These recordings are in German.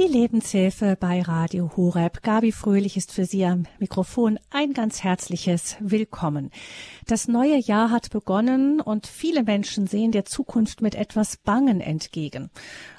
Die Lebenshilfe bei Radio Horeb. Gabi Fröhlich ist für Sie am Mikrofon. Ein ganz herzliches Willkommen. Das neue Jahr hat begonnen und viele Menschen sehen der Zukunft mit etwas Bangen entgegen.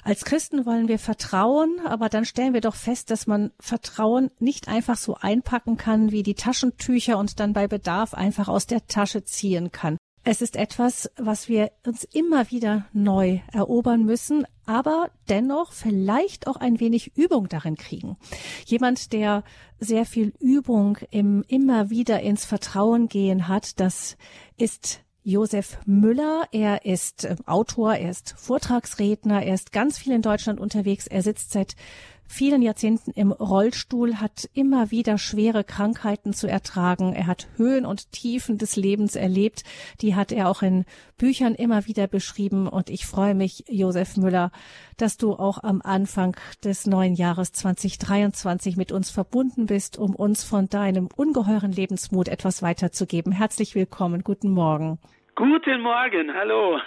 Als Christen wollen wir vertrauen, aber dann stellen wir doch fest, dass man Vertrauen nicht einfach so einpacken kann wie die Taschentücher und dann bei Bedarf einfach aus der Tasche ziehen kann. Es ist etwas, was wir uns immer wieder neu erobern müssen, aber dennoch vielleicht auch ein wenig Übung darin kriegen. Jemand, der sehr viel Übung im immer wieder ins Vertrauen gehen hat, das ist Josef Müller. Er ist ähm, Autor, er ist Vortragsredner, er ist ganz viel in Deutschland unterwegs. Er sitzt seit vielen Jahrzehnten im Rollstuhl, hat immer wieder schwere Krankheiten zu ertragen. Er hat Höhen und Tiefen des Lebens erlebt. Die hat er auch in Büchern immer wieder beschrieben. Und ich freue mich, Josef Müller, dass du auch am Anfang des neuen Jahres 2023 mit uns verbunden bist, um uns von deinem ungeheuren Lebensmut etwas weiterzugeben. Herzlich willkommen. Guten Morgen. Guten Morgen, hallo.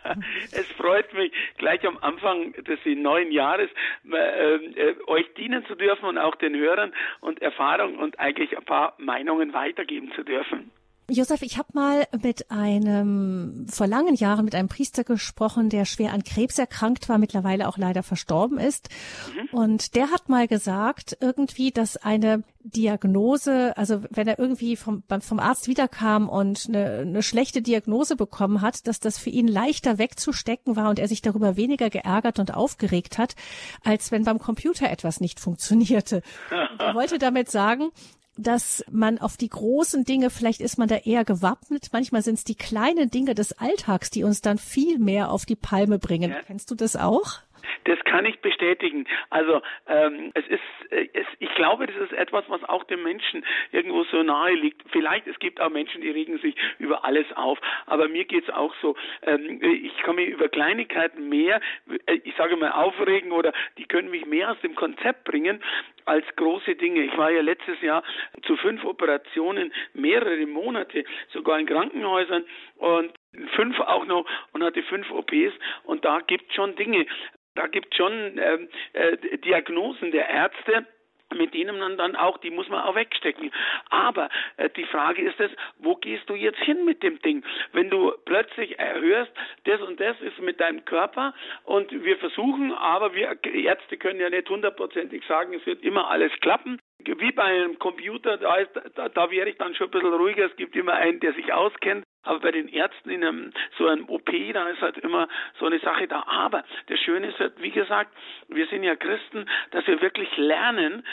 es freut mich, gleich am Anfang des neuen Jahres äh, äh, euch dienen zu dürfen und auch den Hörern und Erfahrungen und eigentlich ein paar Meinungen weitergeben zu dürfen. Josef, ich habe mal mit einem, vor langen Jahren mit einem Priester gesprochen, der schwer an Krebs erkrankt war, mittlerweile auch leider verstorben ist. Mhm. Und der hat mal gesagt, irgendwie, dass eine Diagnose, also wenn er irgendwie vom, vom Arzt wiederkam und eine, eine schlechte Diagnose bekommen hat, dass das für ihn leichter wegzustecken war und er sich darüber weniger geärgert und aufgeregt hat, als wenn beim Computer etwas nicht funktionierte. er wollte damit sagen, dass man auf die großen Dinge, vielleicht ist man da eher gewappnet. Manchmal sind es die kleinen Dinge des Alltags, die uns dann viel mehr auf die Palme bringen. Ja. Kennst du das auch? Das kann ich bestätigen. Also ähm, es ist, äh, es, ich glaube, das ist etwas, was auch dem Menschen irgendwo so nahe liegt. Vielleicht es gibt auch Menschen, die regen sich über alles auf, aber mir geht's auch so. Ähm, ich kann mich über Kleinigkeiten mehr, äh, ich sage mal aufregen oder die können mich mehr aus dem Konzept bringen als große Dinge. Ich war ja letztes Jahr zu fünf Operationen mehrere Monate, sogar in Krankenhäusern und fünf auch noch und hatte fünf OPs und da gibt schon Dinge. Da gibt schon ähm, äh, Diagnosen der Ärzte, mit denen man dann auch, die muss man auch wegstecken. Aber äh, die Frage ist es, wo gehst du jetzt hin mit dem Ding? Wenn du plötzlich hörst, das und das ist mit deinem Körper und wir versuchen, aber wir Ärzte können ja nicht hundertprozentig sagen, es wird immer alles klappen wie bei einem Computer, da, ist, da, da wäre ich dann schon ein bisschen ruhiger. Es gibt immer einen, der sich auskennt. Aber bei den Ärzten in einem, so einem OP, da ist halt immer so eine Sache da. Aber das Schöne ist halt, wie gesagt, wir sind ja Christen, dass wir wirklich lernen,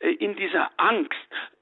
äh, in dieser Angst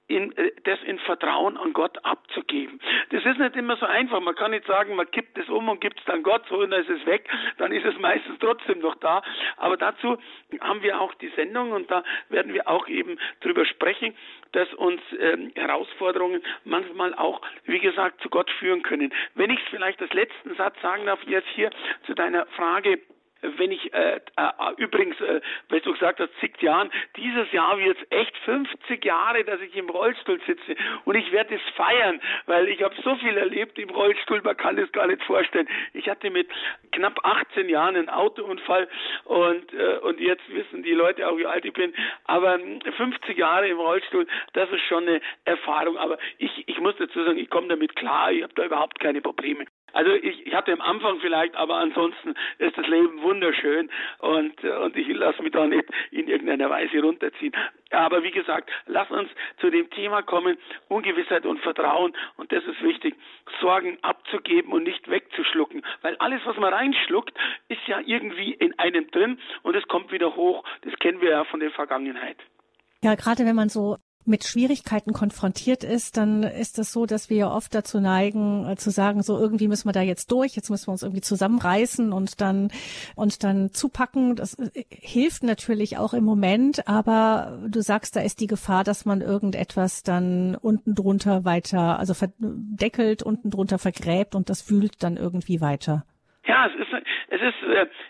in, äh, das in Vertrauen an Gott abzugeben. Das ist nicht immer so einfach. Man kann nicht sagen, man kippt es um und gibt es dann Gott so und dann ist es weg. Dann ist es meistens trotzdem noch da. Aber dazu haben wir auch die Sendung und da werden wir auch eben drüber sprechen, dass uns ähm, Herausforderungen manchmal auch, wie gesagt, zu Gott führen können. Wenn ich vielleicht als letzten Satz sagen darf, jetzt hier zu deiner Frage, wenn ich äh, äh, übrigens, äh, weil du gesagt hast, zig Jahren, dieses Jahr wird es echt 50 Jahre, dass ich im Rollstuhl sitze und ich werde es feiern, weil ich habe so viel erlebt im Rollstuhl, man kann es gar nicht vorstellen. Ich hatte mit knapp 18 Jahren einen Autounfall und äh, und jetzt wissen die Leute auch, wie alt ich bin, aber 50 Jahre im Rollstuhl, das ist schon eine Erfahrung, aber ich ich muss dazu sagen, ich komme damit klar, ich habe da überhaupt keine Probleme. Also ich, ich hatte am Anfang vielleicht, aber ansonsten ist das Leben wunderschön und, und ich lasse mich da nicht in irgendeiner Weise runterziehen. Aber wie gesagt, lass uns zu dem Thema kommen, Ungewissheit und Vertrauen und das ist wichtig, Sorgen abzugeben und nicht wegzuschlucken, weil alles, was man reinschluckt, ist ja irgendwie in einem drin und es kommt wieder hoch. Das kennen wir ja von der Vergangenheit. Ja, gerade wenn man so mit Schwierigkeiten konfrontiert ist, dann ist es so, dass wir ja oft dazu neigen, äh, zu sagen, so irgendwie müssen wir da jetzt durch, jetzt müssen wir uns irgendwie zusammenreißen und dann und dann zupacken. Das äh, hilft natürlich auch im Moment, aber du sagst, da ist die Gefahr, dass man irgendetwas dann unten drunter weiter, also verdeckelt, unten drunter vergräbt und das wühlt dann irgendwie weiter. Ja, es ist es ist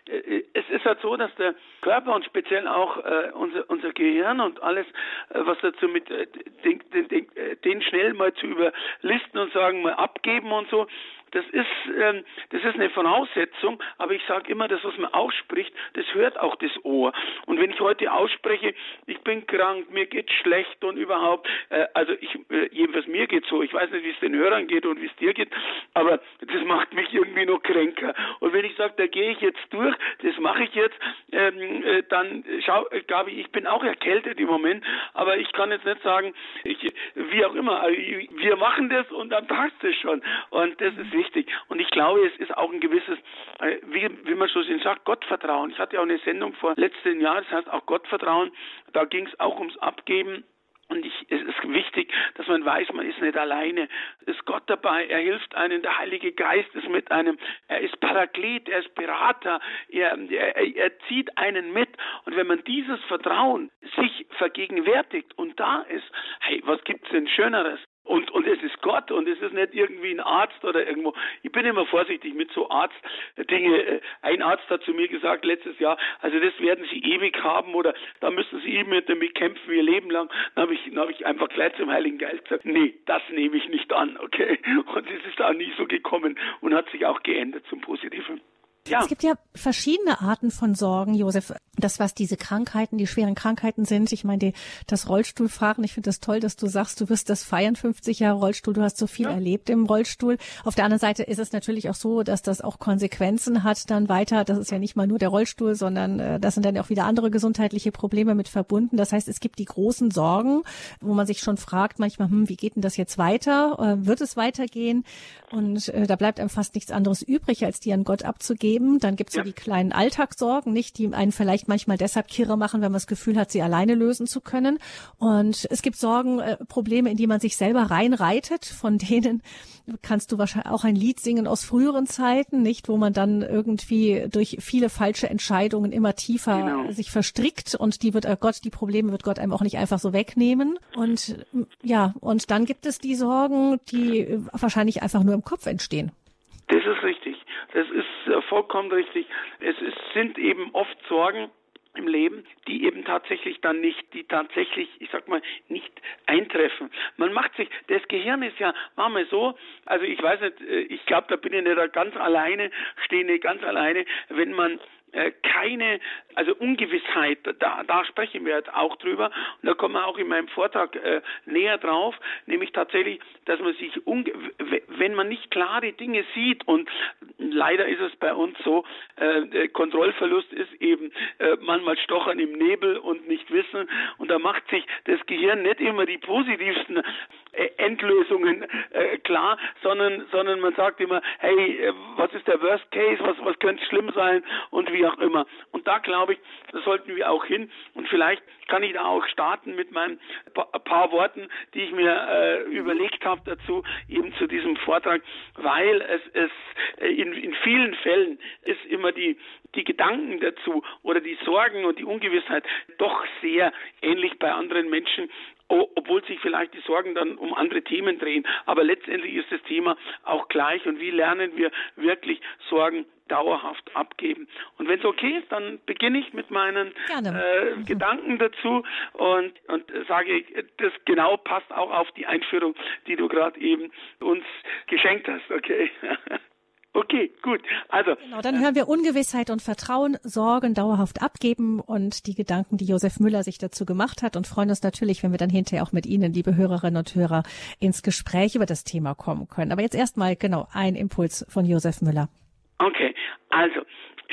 äh, es ist halt so, dass der Körper und speziell auch äh, unser unser Gehirn und alles, äh, was dazu mit äh, den, den, den, äh, den schnell mal zu überlisten und sagen mal abgeben und so, das ist, ähm, das ist eine Voraussetzung, aber ich sage immer, das, was man ausspricht, das hört auch das Ohr. Und wenn ich heute ausspreche, ich bin krank, mir geht schlecht und überhaupt, äh, also ich, äh, jedenfalls mir geht so, ich weiß nicht, wie es den Hörern geht und wie es dir geht, aber das macht mich irgendwie noch kränker. Und wenn ich sage, da gehe ich jetzt durch, das mache ich jetzt, ähm, äh, dann schau, äh, Gabi, ich bin auch erkältet im Moment, aber ich kann jetzt nicht sagen, ich, wie auch immer, also wir machen das und dann passt es schon. Und das ist wichtig. Und ich glaube, es ist auch ein gewisses, äh, wie, wie man so schön sagt, Gottvertrauen. Ich hatte ja auch eine Sendung vor letzten Jahr, das heißt auch Gottvertrauen. Da ging es auch ums Abgeben. Und ich, es ist wichtig, dass man weiß, man ist nicht alleine. Es ist Gott dabei, er hilft einem, der Heilige Geist ist mit einem, er ist Paraklet, er ist Berater, er, er, er zieht einen mit. Und wenn man dieses Vertrauen sich vergegenwärtigt und da ist, hey, was gibt's denn Schöneres? Und, und es ist Gott und es ist nicht irgendwie ein Arzt oder irgendwo. Ich bin immer vorsichtig mit so Arztdinge. Ein Arzt hat zu mir gesagt letztes Jahr, also das werden Sie ewig haben oder da müssen Sie eben damit kämpfen Ihr Leben lang. Dann habe ich, dann hab ich einfach gleich zum Heiligen Geist gesagt, nee, das nehme ich nicht an, okay? Und es ist auch nie so gekommen und hat sich auch geändert zum Positiven. Ja. Es gibt ja verschiedene Arten von Sorgen, Josef. Das, was diese Krankheiten, die schweren Krankheiten sind. Ich meine, die, das Rollstuhlfahren, ich finde das toll, dass du sagst, du wirst das feiern, 50 Jahre Rollstuhl, du hast so viel ja. erlebt im Rollstuhl. Auf der anderen Seite ist es natürlich auch so, dass das auch Konsequenzen hat dann weiter. Das ist ja nicht mal nur der Rollstuhl, sondern äh, das sind dann auch wieder andere gesundheitliche Probleme mit verbunden. Das heißt, es gibt die großen Sorgen, wo man sich schon fragt manchmal, hm, wie geht denn das jetzt weiter? Äh, wird es weitergehen? Und äh, da bleibt einem fast nichts anderes übrig, als die an Gott abzugeben geben. Dann gibt es ja. so die kleinen Alltagssorgen, nicht, die einen vielleicht manchmal deshalb kirre machen, wenn man das Gefühl hat, sie alleine lösen zu können. Und es gibt Sorgen, äh, Probleme, in die man sich selber reinreitet. Von denen kannst du wahrscheinlich auch ein Lied singen aus früheren Zeiten, nicht, wo man dann irgendwie durch viele falsche Entscheidungen immer tiefer genau. sich verstrickt und die wird äh, Gott, die Probleme wird Gott einem auch nicht einfach so wegnehmen. Und ja, und dann gibt es die Sorgen, die wahrscheinlich einfach nur im Kopf entstehen. Das ist richtig. Das ist äh, vollkommen richtig. Es sind eben oft Sorgen, im Leben, die eben tatsächlich dann nicht, die tatsächlich, ich sag mal, nicht eintreffen. Man macht sich, das Gehirn ist ja manchmal so, also ich weiß nicht, äh, ich glaube, da bin ich nicht ganz alleine, stehe nicht ganz alleine, wenn man äh, keine, also Ungewissheit, da, da sprechen wir jetzt auch drüber. Und da kommen wir auch in meinem Vortrag äh, näher drauf, nämlich tatsächlich, dass man sich, wenn man nicht klare Dinge sieht und leider ist es bei uns so, äh, Kontrollverlust ist eben äh, manchmal Stochern im Nebel und nicht wissen. Und da macht sich das Gehirn nicht immer die positivsten äh, Endlösungen äh, klar, sondern, sondern man sagt immer, hey, äh, was ist der Worst Case, was, was könnte schlimm sein? Und wie auch immer. Und da glaube ich, da sollten wir auch hin. Und vielleicht kann ich da auch starten mit meinen paar Worten, die ich mir äh, überlegt habe dazu, eben zu diesem Vortrag, weil es, es in, in vielen Fällen ist immer die, die Gedanken dazu oder die Sorgen und die Ungewissheit doch sehr ähnlich bei anderen Menschen obwohl sich vielleicht die Sorgen dann um andere Themen drehen. Aber letztendlich ist das Thema auch gleich. Und wie lernen wir wirklich Sorgen dauerhaft abgeben. Und wenn es okay ist, dann beginne ich mit meinen äh, mhm. Gedanken dazu und, und sage, das genau passt auch auf die Einführung, die du gerade eben uns geschenkt hast, okay? Okay, gut. Also. Genau, dann hören wir Ungewissheit und Vertrauen, Sorgen dauerhaft abgeben und die Gedanken, die Josef Müller sich dazu gemacht hat und freuen uns natürlich, wenn wir dann hinterher auch mit Ihnen, liebe Hörerinnen und Hörer, ins Gespräch über das Thema kommen können. Aber jetzt erstmal genau ein Impuls von Josef Müller. Okay, also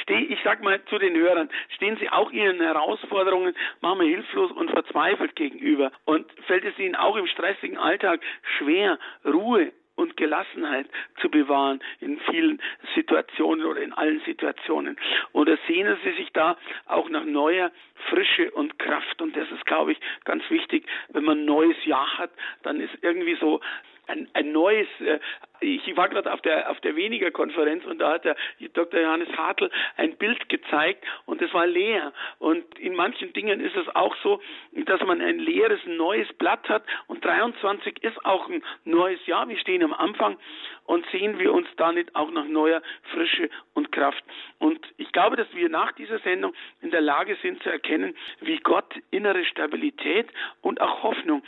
ich sag mal zu den Hörern, stehen Sie auch Ihren Herausforderungen manchmal hilflos und verzweifelt gegenüber und fällt es Ihnen auch im stressigen Alltag schwer, Ruhe und Gelassenheit zu bewahren in vielen Situationen oder in allen Situationen. Oder sehnen Sie sich da auch nach neuer Frische und Kraft. Und das ist, glaube ich, ganz wichtig. Wenn man ein neues Jahr hat, dann ist irgendwie so ein, ein neues, äh, ich war gerade auf der auf der weniger Konferenz und da hat der Dr. Johannes Hartl ein Bild gezeigt und es war leer und in manchen Dingen ist es auch so, dass man ein leeres neues Blatt hat und 23 ist auch ein neues Jahr, wir stehen am Anfang und sehen wir uns da nicht auch nach neuer Frische und Kraft und ich glaube, dass wir nach dieser Sendung in der Lage sind zu erkennen, wie Gott innere Stabilität und auch Hoffnung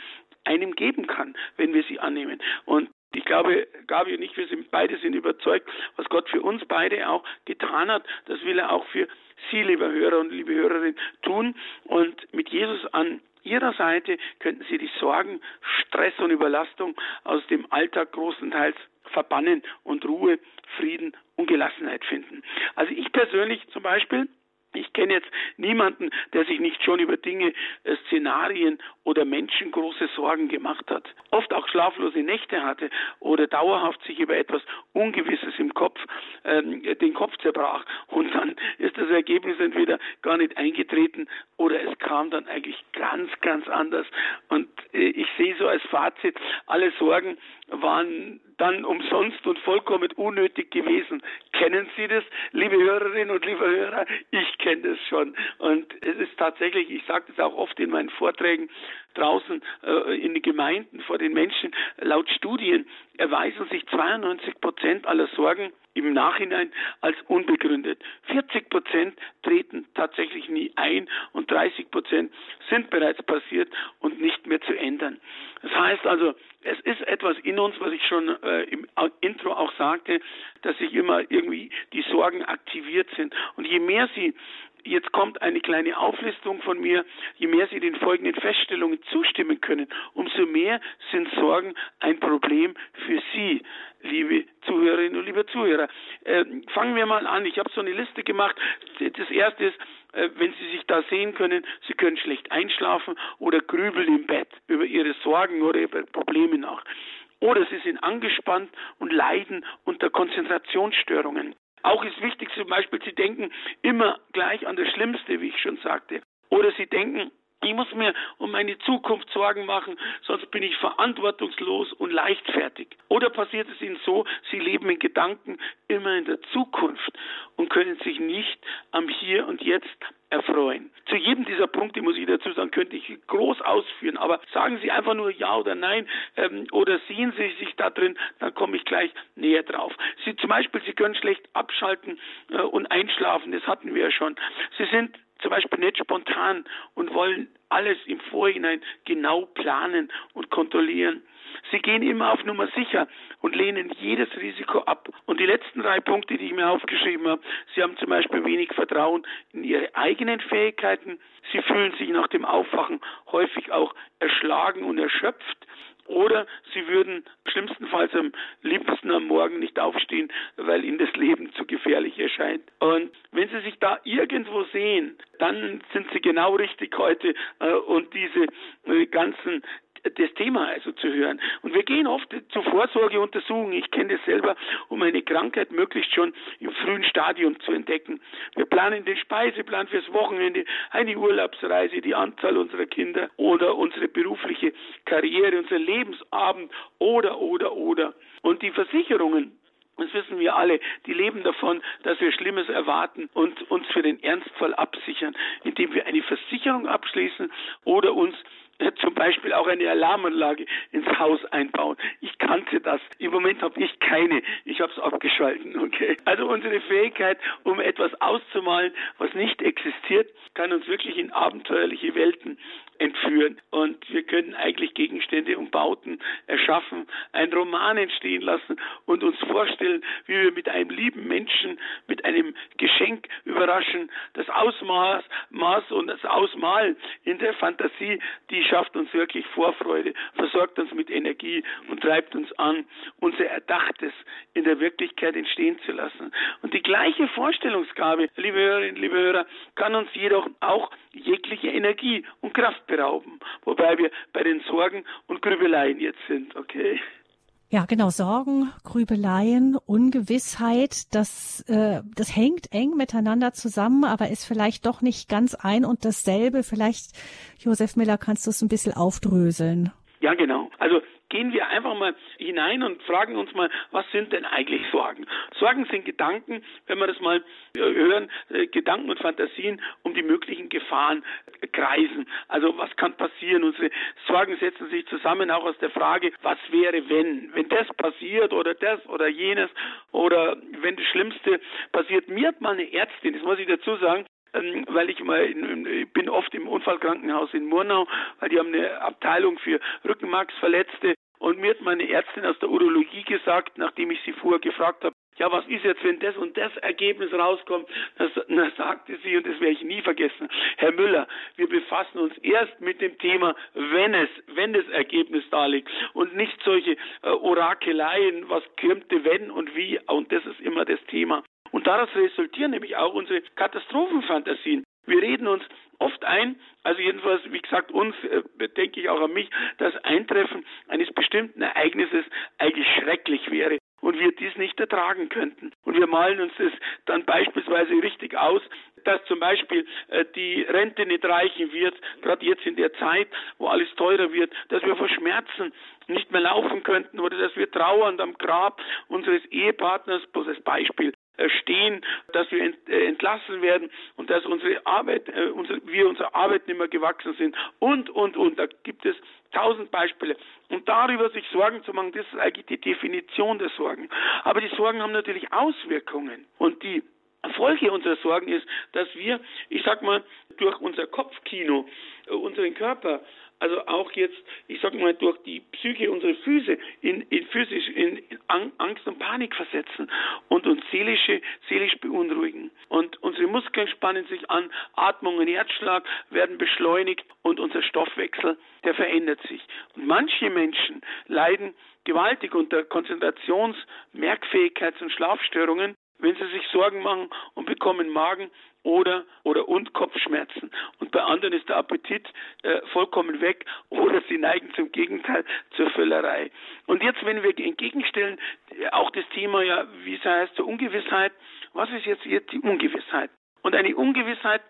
einem geben kann, wenn wir sie annehmen. Und Ich glaube, Gabi und ich, wir sind beide sind überzeugt, was Gott für uns beide auch getan hat, das will er auch für Sie, liebe Hörer und liebe Hörerinnen, tun. Und mit Jesus an Ihrer Seite könnten Sie die Sorgen, Stress und Überlastung aus dem Alltag großenteils verbannen und Ruhe, Frieden und Gelassenheit finden. Also ich persönlich zum Beispiel ich kenne jetzt niemanden, der sich nicht schon über Dinge, äh, Szenarien oder Menschen große Sorgen gemacht hat. Oft auch schlaflose Nächte hatte oder dauerhaft sich über etwas Ungewisses im Kopf ähm, den Kopf zerbrach. Und dann ist das Ergebnis entweder gar nicht eingetreten oder es kam dann eigentlich ganz, ganz anders. Und äh, ich sehe so als Fazit, alle Sorgen waren dann umsonst und vollkommen unnötig gewesen. Kennen Sie das, liebe Hörerinnen und liebe Hörer? Ich kenne das schon. Und es ist tatsächlich, ich sage das auch oft in meinen Vorträgen draußen äh, in den Gemeinden vor den Menschen, laut Studien erweisen sich 92 Prozent aller Sorgen im Nachhinein als unbegründet. 40 Prozent treten tatsächlich nie ein und 30 Prozent sind bereits passiert und nicht mehr zu ändern. Das heißt also, es ist etwas in uns, was ich schon äh, im Intro auch sagte, dass sich immer irgendwie die Sorgen aktiviert sind. Und je mehr sie Jetzt kommt eine kleine Auflistung von mir. Je mehr Sie den folgenden Feststellungen zustimmen können, umso mehr sind Sorgen ein Problem für Sie, liebe Zuhörerinnen und liebe Zuhörer. Äh, fangen wir mal an. Ich habe so eine Liste gemacht. Das erste ist, äh, wenn Sie sich da sehen können, Sie können schlecht einschlafen oder grübeln im Bett über Ihre Sorgen oder über Probleme nach. Oder Sie sind angespannt und leiden unter Konzentrationsstörungen. Auch ist wichtig zum Beispiel, Sie denken immer gleich an das Schlimmste, wie ich schon sagte. Oder Sie denken, ich muss mir um meine Zukunft Sorgen machen, sonst bin ich verantwortungslos und leichtfertig. Oder passiert es Ihnen so, Sie leben in Gedanken immer in der Zukunft und können sich nicht am Hier und Jetzt erfreuen. Zu jedem dieser Punkte muss ich dazu sagen, könnte ich groß ausführen, aber sagen Sie einfach nur Ja oder Nein ähm, oder sehen Sie sich da drin, dann komme ich gleich näher drauf. Sie zum Beispiel, Sie können schlecht abschalten äh, und einschlafen, das hatten wir ja schon. Sie sind zum Beispiel nicht spontan und wollen alles im Vorhinein genau planen und kontrollieren. Sie gehen immer auf Nummer sicher und lehnen jedes Risiko ab. Und die letzten drei Punkte, die ich mir aufgeschrieben habe, Sie haben zum Beispiel wenig Vertrauen in Ihre eigenen Fähigkeiten. Sie fühlen sich nach dem Aufwachen häufig auch erschlagen und erschöpft. Oder sie würden schlimmstenfalls am liebsten am Morgen nicht aufstehen, weil ihnen das Leben zu gefährlich erscheint. Und wenn sie sich da irgendwo sehen, dann sind sie genau richtig heute äh, und diese äh, ganzen das Thema also zu hören. Und wir gehen oft zu Vorsorgeuntersuchungen, ich kenne das selber, um eine Krankheit möglichst schon im frühen Stadium zu entdecken. Wir planen den Speiseplan fürs Wochenende, eine Urlaubsreise, die Anzahl unserer Kinder oder unsere berufliche Karriere, unser Lebensabend oder, oder, oder. Und die Versicherungen, das wissen wir alle, die leben davon, dass wir Schlimmes erwarten und uns für den Ernstfall absichern, indem wir eine Versicherung abschließen oder uns zum Beispiel auch eine Alarmanlage ins Haus einbauen. Ich kannte das. Im Moment habe ich keine. Ich habe es abgeschalten. Okay. Also unsere Fähigkeit, um etwas auszumalen, was nicht existiert, kann uns wirklich in abenteuerliche Welten entführen. Und wir können eigentlich Gegenstände und Bauten erschaffen, einen Roman entstehen lassen und uns vorstellen, wie wir mit einem lieben Menschen, mit einem Geschenk überraschen. Das Ausmaß Maß und das Ausmalen in der Fantasie, die schafft uns wirklich Vorfreude, versorgt uns mit Energie und treibt uns an, unser Erdachtes in der Wirklichkeit entstehen zu lassen. Und die gleiche Vorstellungsgabe, liebe Hörerinnen, liebe Hörer, kann uns jedoch auch jegliche Energie und Kraft berauben, wobei wir bei den Sorgen und Grübeleien jetzt sind, okay? Ja, genau. Sorgen, Grübeleien, Ungewissheit, das, äh, das hängt eng miteinander zusammen, aber ist vielleicht doch nicht ganz ein und dasselbe. Vielleicht, Josef Miller, kannst du es ein bisschen aufdröseln. Ja, genau. Also gehen wir einfach mal hinein und fragen uns mal, was sind denn eigentlich Sorgen? Sorgen sind Gedanken, wenn wir das mal äh, hören, äh, Gedanken und Fantasien um die möglichen Gefahren kreisen. Also was kann passieren? Unsere Sorgen setzen sich zusammen auch aus der Frage, was wäre, wenn? Wenn das passiert oder das oder jenes oder wenn das Schlimmste passiert. Mir hat mal eine Ärztin, das muss ich dazu sagen, ähm, weil ich mal in, ich bin oft im Unfallkrankenhaus in Murnau, weil die haben eine Abteilung für Rückenmarksverletzte Und mir hat meine Ärztin aus der Urologie gesagt, nachdem ich sie vorher gefragt habe, ja, was ist jetzt, wenn das und das Ergebnis rauskommt? Da sagte sie, und das werde ich nie vergessen, Herr Müller, wir befassen uns erst mit dem Thema, wenn es, wenn das Ergebnis da liegt und nicht solche äh, Orakeleien, was könnte, wenn und wie, und das ist immer das Thema. Und daraus resultieren nämlich auch unsere Katastrophenfantasien. Wir reden uns oft ein, also jedenfalls, wie gesagt, uns, äh, denke ich auch an mich, das Eintreffen eines bestimmten Ereignisses eigentlich schrecklich wäre und wir dies nicht ertragen könnten. Und wir malen uns das dann beispielsweise richtig aus, dass zum Beispiel äh, die Rente nicht reichen wird, gerade jetzt in der Zeit, wo alles teurer wird, dass wir vor Schmerzen nicht mehr laufen könnten oder dass wir trauernd am Grab unseres Ehepartners, bloß als Beispiel, stehen, dass wir äh, entlassen werden und dass unsere Arbeit, äh, unsere, wir unserer Arbeit nicht mehr gewachsen sind und, und, und. Da gibt es tausend Beispiele. Und darüber sich Sorgen zu machen, das ist eigentlich die Definition der Sorgen. Aber die Sorgen haben natürlich Auswirkungen. Und die Folge unserer Sorgen ist, dass wir, ich sag mal, durch unser Kopfkino unseren Körper also auch jetzt, ich sag mal, durch die Psyche unsere Füße in, in physisch in Angst und Panik versetzen und uns seelische, seelisch beunruhigen. Und unsere Muskeln spannen sich an, Atmung und Herzschlag werden beschleunigt und unser Stoffwechsel, der verändert sich. Und manche Menschen leiden gewaltig unter Konzentrations-, Merkfähigkeits- und Schlafstörungen, wenn sie sich Sorgen machen und bekommen Magen oder oder und Kopfschmerzen. Und bei anderen ist der Appetit äh, vollkommen weg oder sie neigen zum Gegenteil zur Völlerei. Und jetzt, wenn wir entgegenstellen, äh, auch das Thema ja, wie es heißt, zur Ungewissheit, was ist jetzt, jetzt die Ungewissheit? Und eine Ungewissheit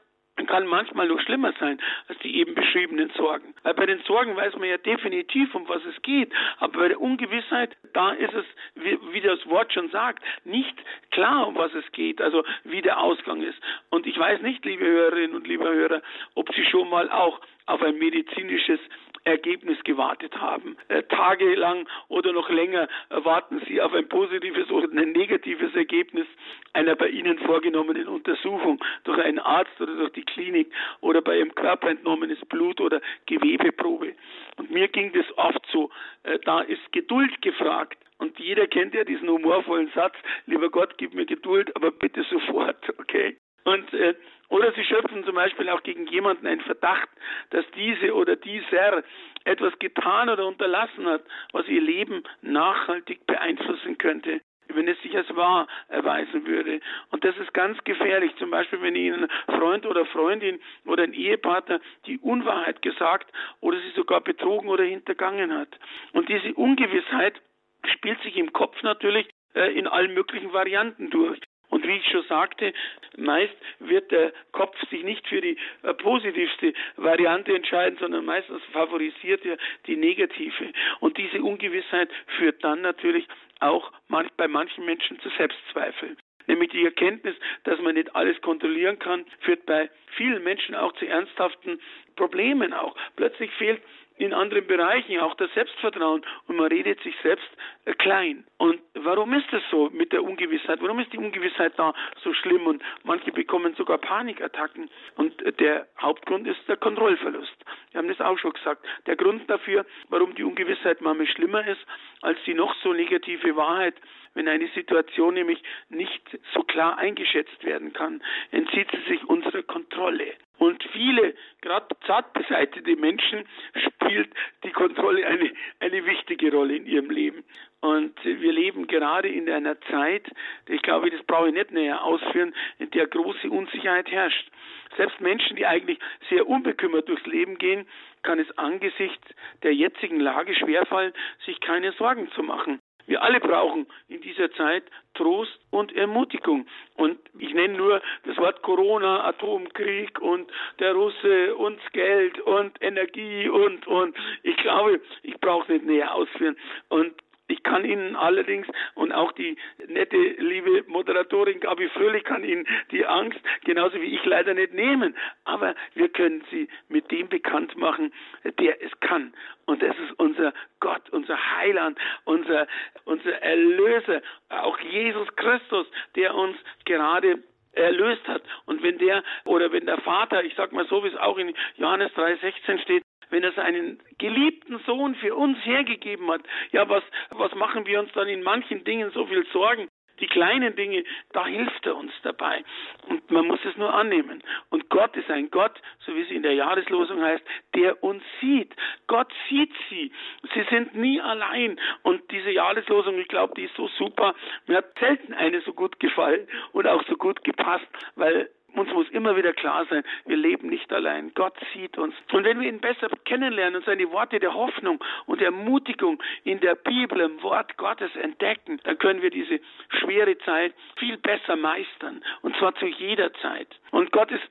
kann manchmal noch schlimmer sein als die eben beschriebenen Sorgen. Weil bei den Sorgen weiß man ja definitiv, um was es geht. Aber bei der Ungewissheit, da ist es, wie, wie das Wort schon sagt, nicht klar, um was es geht, also wie der Ausgang ist. Und ich weiß nicht, liebe Hörerinnen und liebe Hörer, ob Sie schon mal auch auf ein medizinisches Ergebnis gewartet haben. Äh, tagelang oder noch länger warten Sie auf ein positives oder ein negatives Ergebnis einer bei Ihnen vorgenommenen Untersuchung durch einen Arzt oder durch die Klinik oder bei Ihrem Körper entnommenes Blut oder Gewebeprobe. Und mir ging das oft so, äh, da ist Geduld gefragt. Und jeder kennt ja diesen humorvollen Satz, lieber Gott, gib mir Geduld, aber bitte sofort, okay? Und äh, oder sie schöpfen zum Beispiel auch gegen jemanden einen Verdacht, dass diese oder dieser etwas getan oder unterlassen hat, was ihr Leben nachhaltig beeinflussen könnte wenn es sich als wahr erweisen würde. Und das ist ganz gefährlich. Zum Beispiel, wenn Ihnen ein Freund oder Freundin oder ein Ehepartner die Unwahrheit gesagt oder sie sogar betrogen oder hintergangen hat. Und diese Ungewissheit spielt sich im Kopf natürlich äh, in allen möglichen Varianten durch. Und wie ich schon sagte, meist wird der Kopf sich nicht für die äh, positivste Variante entscheiden, sondern meistens favorisiert er die negative. Und diese Ungewissheit führt dann natürlich auch bei manchen Menschen zu Selbstzweifeln. Nämlich die Erkenntnis, dass man nicht alles kontrollieren kann, führt bei vielen Menschen auch zu ernsthaften Problemen auch. Plötzlich fehlt in anderen Bereichen auch das Selbstvertrauen und man redet sich selbst äh, klein. Und warum ist das so mit der Ungewissheit? Warum ist die Ungewissheit da so schlimm und manche bekommen sogar Panikattacken? Und äh, der Hauptgrund ist der Kontrollverlust. Wir haben das auch schon gesagt. Der Grund dafür, warum die Ungewissheit manchmal schlimmer ist als die noch so negative Wahrheit, wenn eine Situation nämlich nicht so klar eingeschätzt werden kann, entzieht sie sich unserer Kontrolle. Und viele, gerade zart beseitete Menschen, spielt die Kontrolle eine, eine wichtige Rolle in ihrem Leben. Und wir leben gerade in einer Zeit, ich glaube, das brauche ich nicht näher ausführen, in der große Unsicherheit herrscht. Selbst Menschen, die eigentlich sehr unbekümmert durchs Leben gehen, kann es angesichts der jetzigen Lage schwerfallen, sich keine Sorgen zu machen. Wir alle brauchen in dieser Zeit Trost und Ermutigung. Und ich nenne nur das Wort Corona, Atomkrieg und der Russe und Geld und Energie und, und. Ich glaube, ich brauche es nicht näher ausführen. Und ich kann Ihnen allerdings und auch die nette, liebe Moderatorin Gabi Fröhlich kann Ihnen die Angst genauso wie ich leider nicht nehmen. Aber wir können sie mit dem bekannt machen, der es kann. Und das ist unser Gott, unser Heiland, unser, unser Erlöser, auch Jesus Christus, der uns gerade erlöst hat. Und wenn der oder wenn der Vater, ich sag mal so, wie es auch in Johannes 3,16 steht, wenn er seinen geliebten Sohn für uns hergegeben hat, ja, was, was machen wir uns dann in manchen Dingen so viel Sorgen? Die kleinen Dinge, da hilft er uns dabei. Und man muss es nur annehmen. Und Gott ist ein Gott, so wie es in der Jahreslosung heißt, der uns sieht. Gott sieht sie. Sie sind nie allein. Und diese Jahreslosung, ich glaube, die ist so super. Mir hat selten eine so gut gefallen und auch so gut gepasst, weil uns muss immer wieder klar sein, wir leben nicht allein. Gott sieht uns. Und wenn wir ihn besser kennenlernen und seine Worte der Hoffnung und Ermutigung in der Bibel, im Wort Gottes entdecken, dann können wir diese schwere Zeit viel besser meistern. Und zwar zu jeder Zeit. Und Gott ist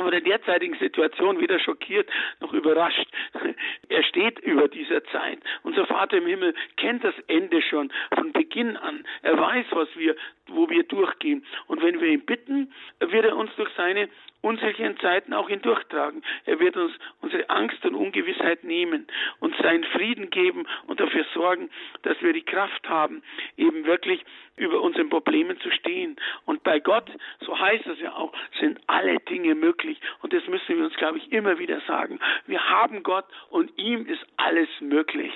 aber der derzeitigen Situation weder schockiert noch überrascht. Er steht über dieser Zeit. Unser Vater im Himmel kennt das Ende schon von Beginn an. Er weiß, was wir, wo wir durchgehen. Und wenn wir ihn bitten, wird er uns durch seine unsicheren Zeiten auch hindurchtragen. Er wird uns unsere Angst und Ungewissheit nehmen und seinen Frieden geben und dafür sorgen, dass wir die Kraft haben, eben wirklich über unseren Problemen zu stehen. Und bei Gott, so heißt es ja auch, sind alle Dinge möglich. Und das müssen wir uns, glaube ich, immer wieder sagen. Wir haben Gott und ihm ist alles möglich.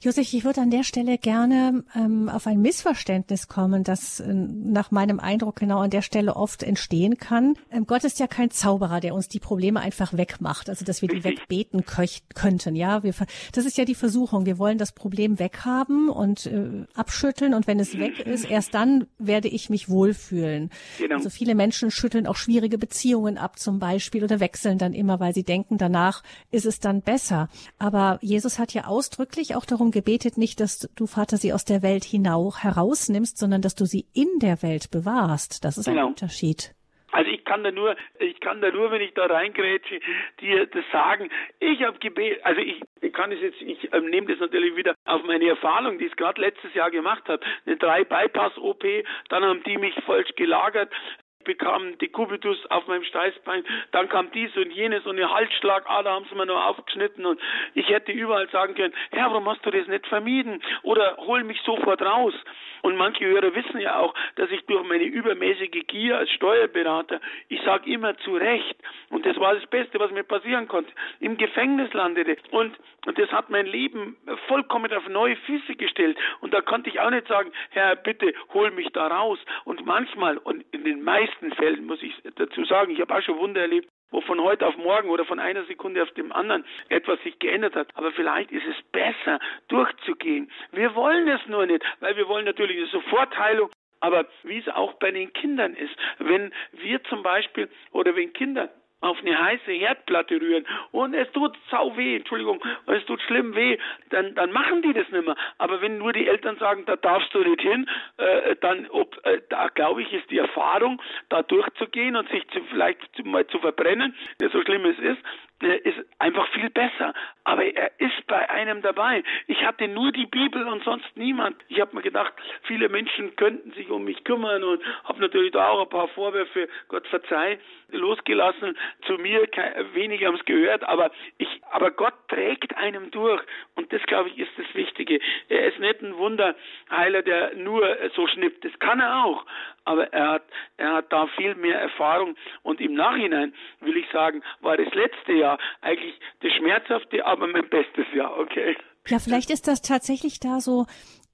Josef, ich würde an der Stelle gerne ähm, auf ein Missverständnis kommen, das äh, nach meinem Eindruck genau an der Stelle oft entstehen kann. Ähm, Gott ist ja kein Zauberer, der uns die Probleme einfach wegmacht, also dass wir die wegbeten könnten. Ja, wir, das ist ja die Versuchung. Wir wollen das Problem weghaben und äh, abschütteln und wenn es weg ist, erst dann werde ich mich wohlfühlen. Genau. Also viele Menschen schütteln auch schwierige Beziehungen ab zum Beispiel oder wechseln dann immer, weil sie denken, danach ist es dann besser. Aber Jesus hat ja ausdrücklich auch darum darum gebetet, nicht, dass du, Vater, sie aus der Welt hinaus herausnimmst, sondern dass du sie in der Welt bewahrst. Das ist genau. ein Unterschied. Also ich kann da nur, ich kann da nur, wenn ich da reingrätsche, dir das sagen. Ich habe gebetet, also ich, ich kann es jetzt, ich ähm, nehme das natürlich wieder auf meine Erfahrung, die ich gerade letztes Jahr gemacht habe. Eine drei Bypass-OP, dann haben die mich falsch gelagert, bekam Dekubitus auf meinem Steißbein, dann kam dies und jenes und eine Halsschlagader haben sie mir nur aufgeschnitten und ich hätte überall sagen können, Herr, warum hast du das nicht vermieden? Oder hol mich sofort raus. Und manche Hörer wissen ja auch, dass ich durch meine übermäßige Gier als Steuerberater, ich sage immer zu Recht, und das war das Beste, was mir passieren konnte, im Gefängnis landete. Und, und das hat mein Leben vollkommen auf neue Füße gestellt. Und da konnte ich auch nicht sagen, Herr, bitte hol mich da raus. Und manchmal, und in den meisten Fällen muss ich dazu sagen, ich habe auch schon Wunder erlebt, wo von heute auf morgen oder von einer Sekunde auf dem anderen etwas sich geändert hat. Aber vielleicht ist es besser, durchzugehen. Wir wollen es nur nicht, weil wir wollen natürlich eine Sofortheilung. Aber wie es auch bei den Kindern ist, wenn wir zum Beispiel oder wenn Kinder auf eine heiße Herdplatte rühren. Und es tut sau weh, Entschuldigung, es tut schlimm weh, dann, dann machen die das nicht mehr. Aber wenn nur die Eltern sagen, da darfst du nicht hin, äh, dann, ob, äh, da glaube ich, ist die Erfahrung, da durchzugehen und sich zu, vielleicht zu, mal zu verbrennen, so schlimm es ist, ist einfach viel besser. Aber er ist bei einem dabei. Ich hatte nur die Bibel und sonst niemand. Ich habe mir gedacht, viele Menschen könnten sich um mich kümmern und habe natürlich da auch ein paar Vorwürfe, Gott verzeih, losgelassen. Zu mir weniger haben es gehört, aber ich, aber Gott trägt einem durch und das glaube ich ist das Wichtige. Er ist nicht ein Wunderheiler, der nur so schnippt. Das kann er auch, aber er hat, er hat da viel mehr Erfahrung und im Nachhinein will ich sagen, war das letzte Jahr Jahr eigentlich das schmerzhafte, aber mein bestes Jahr, okay. Ja, vielleicht ist das tatsächlich da so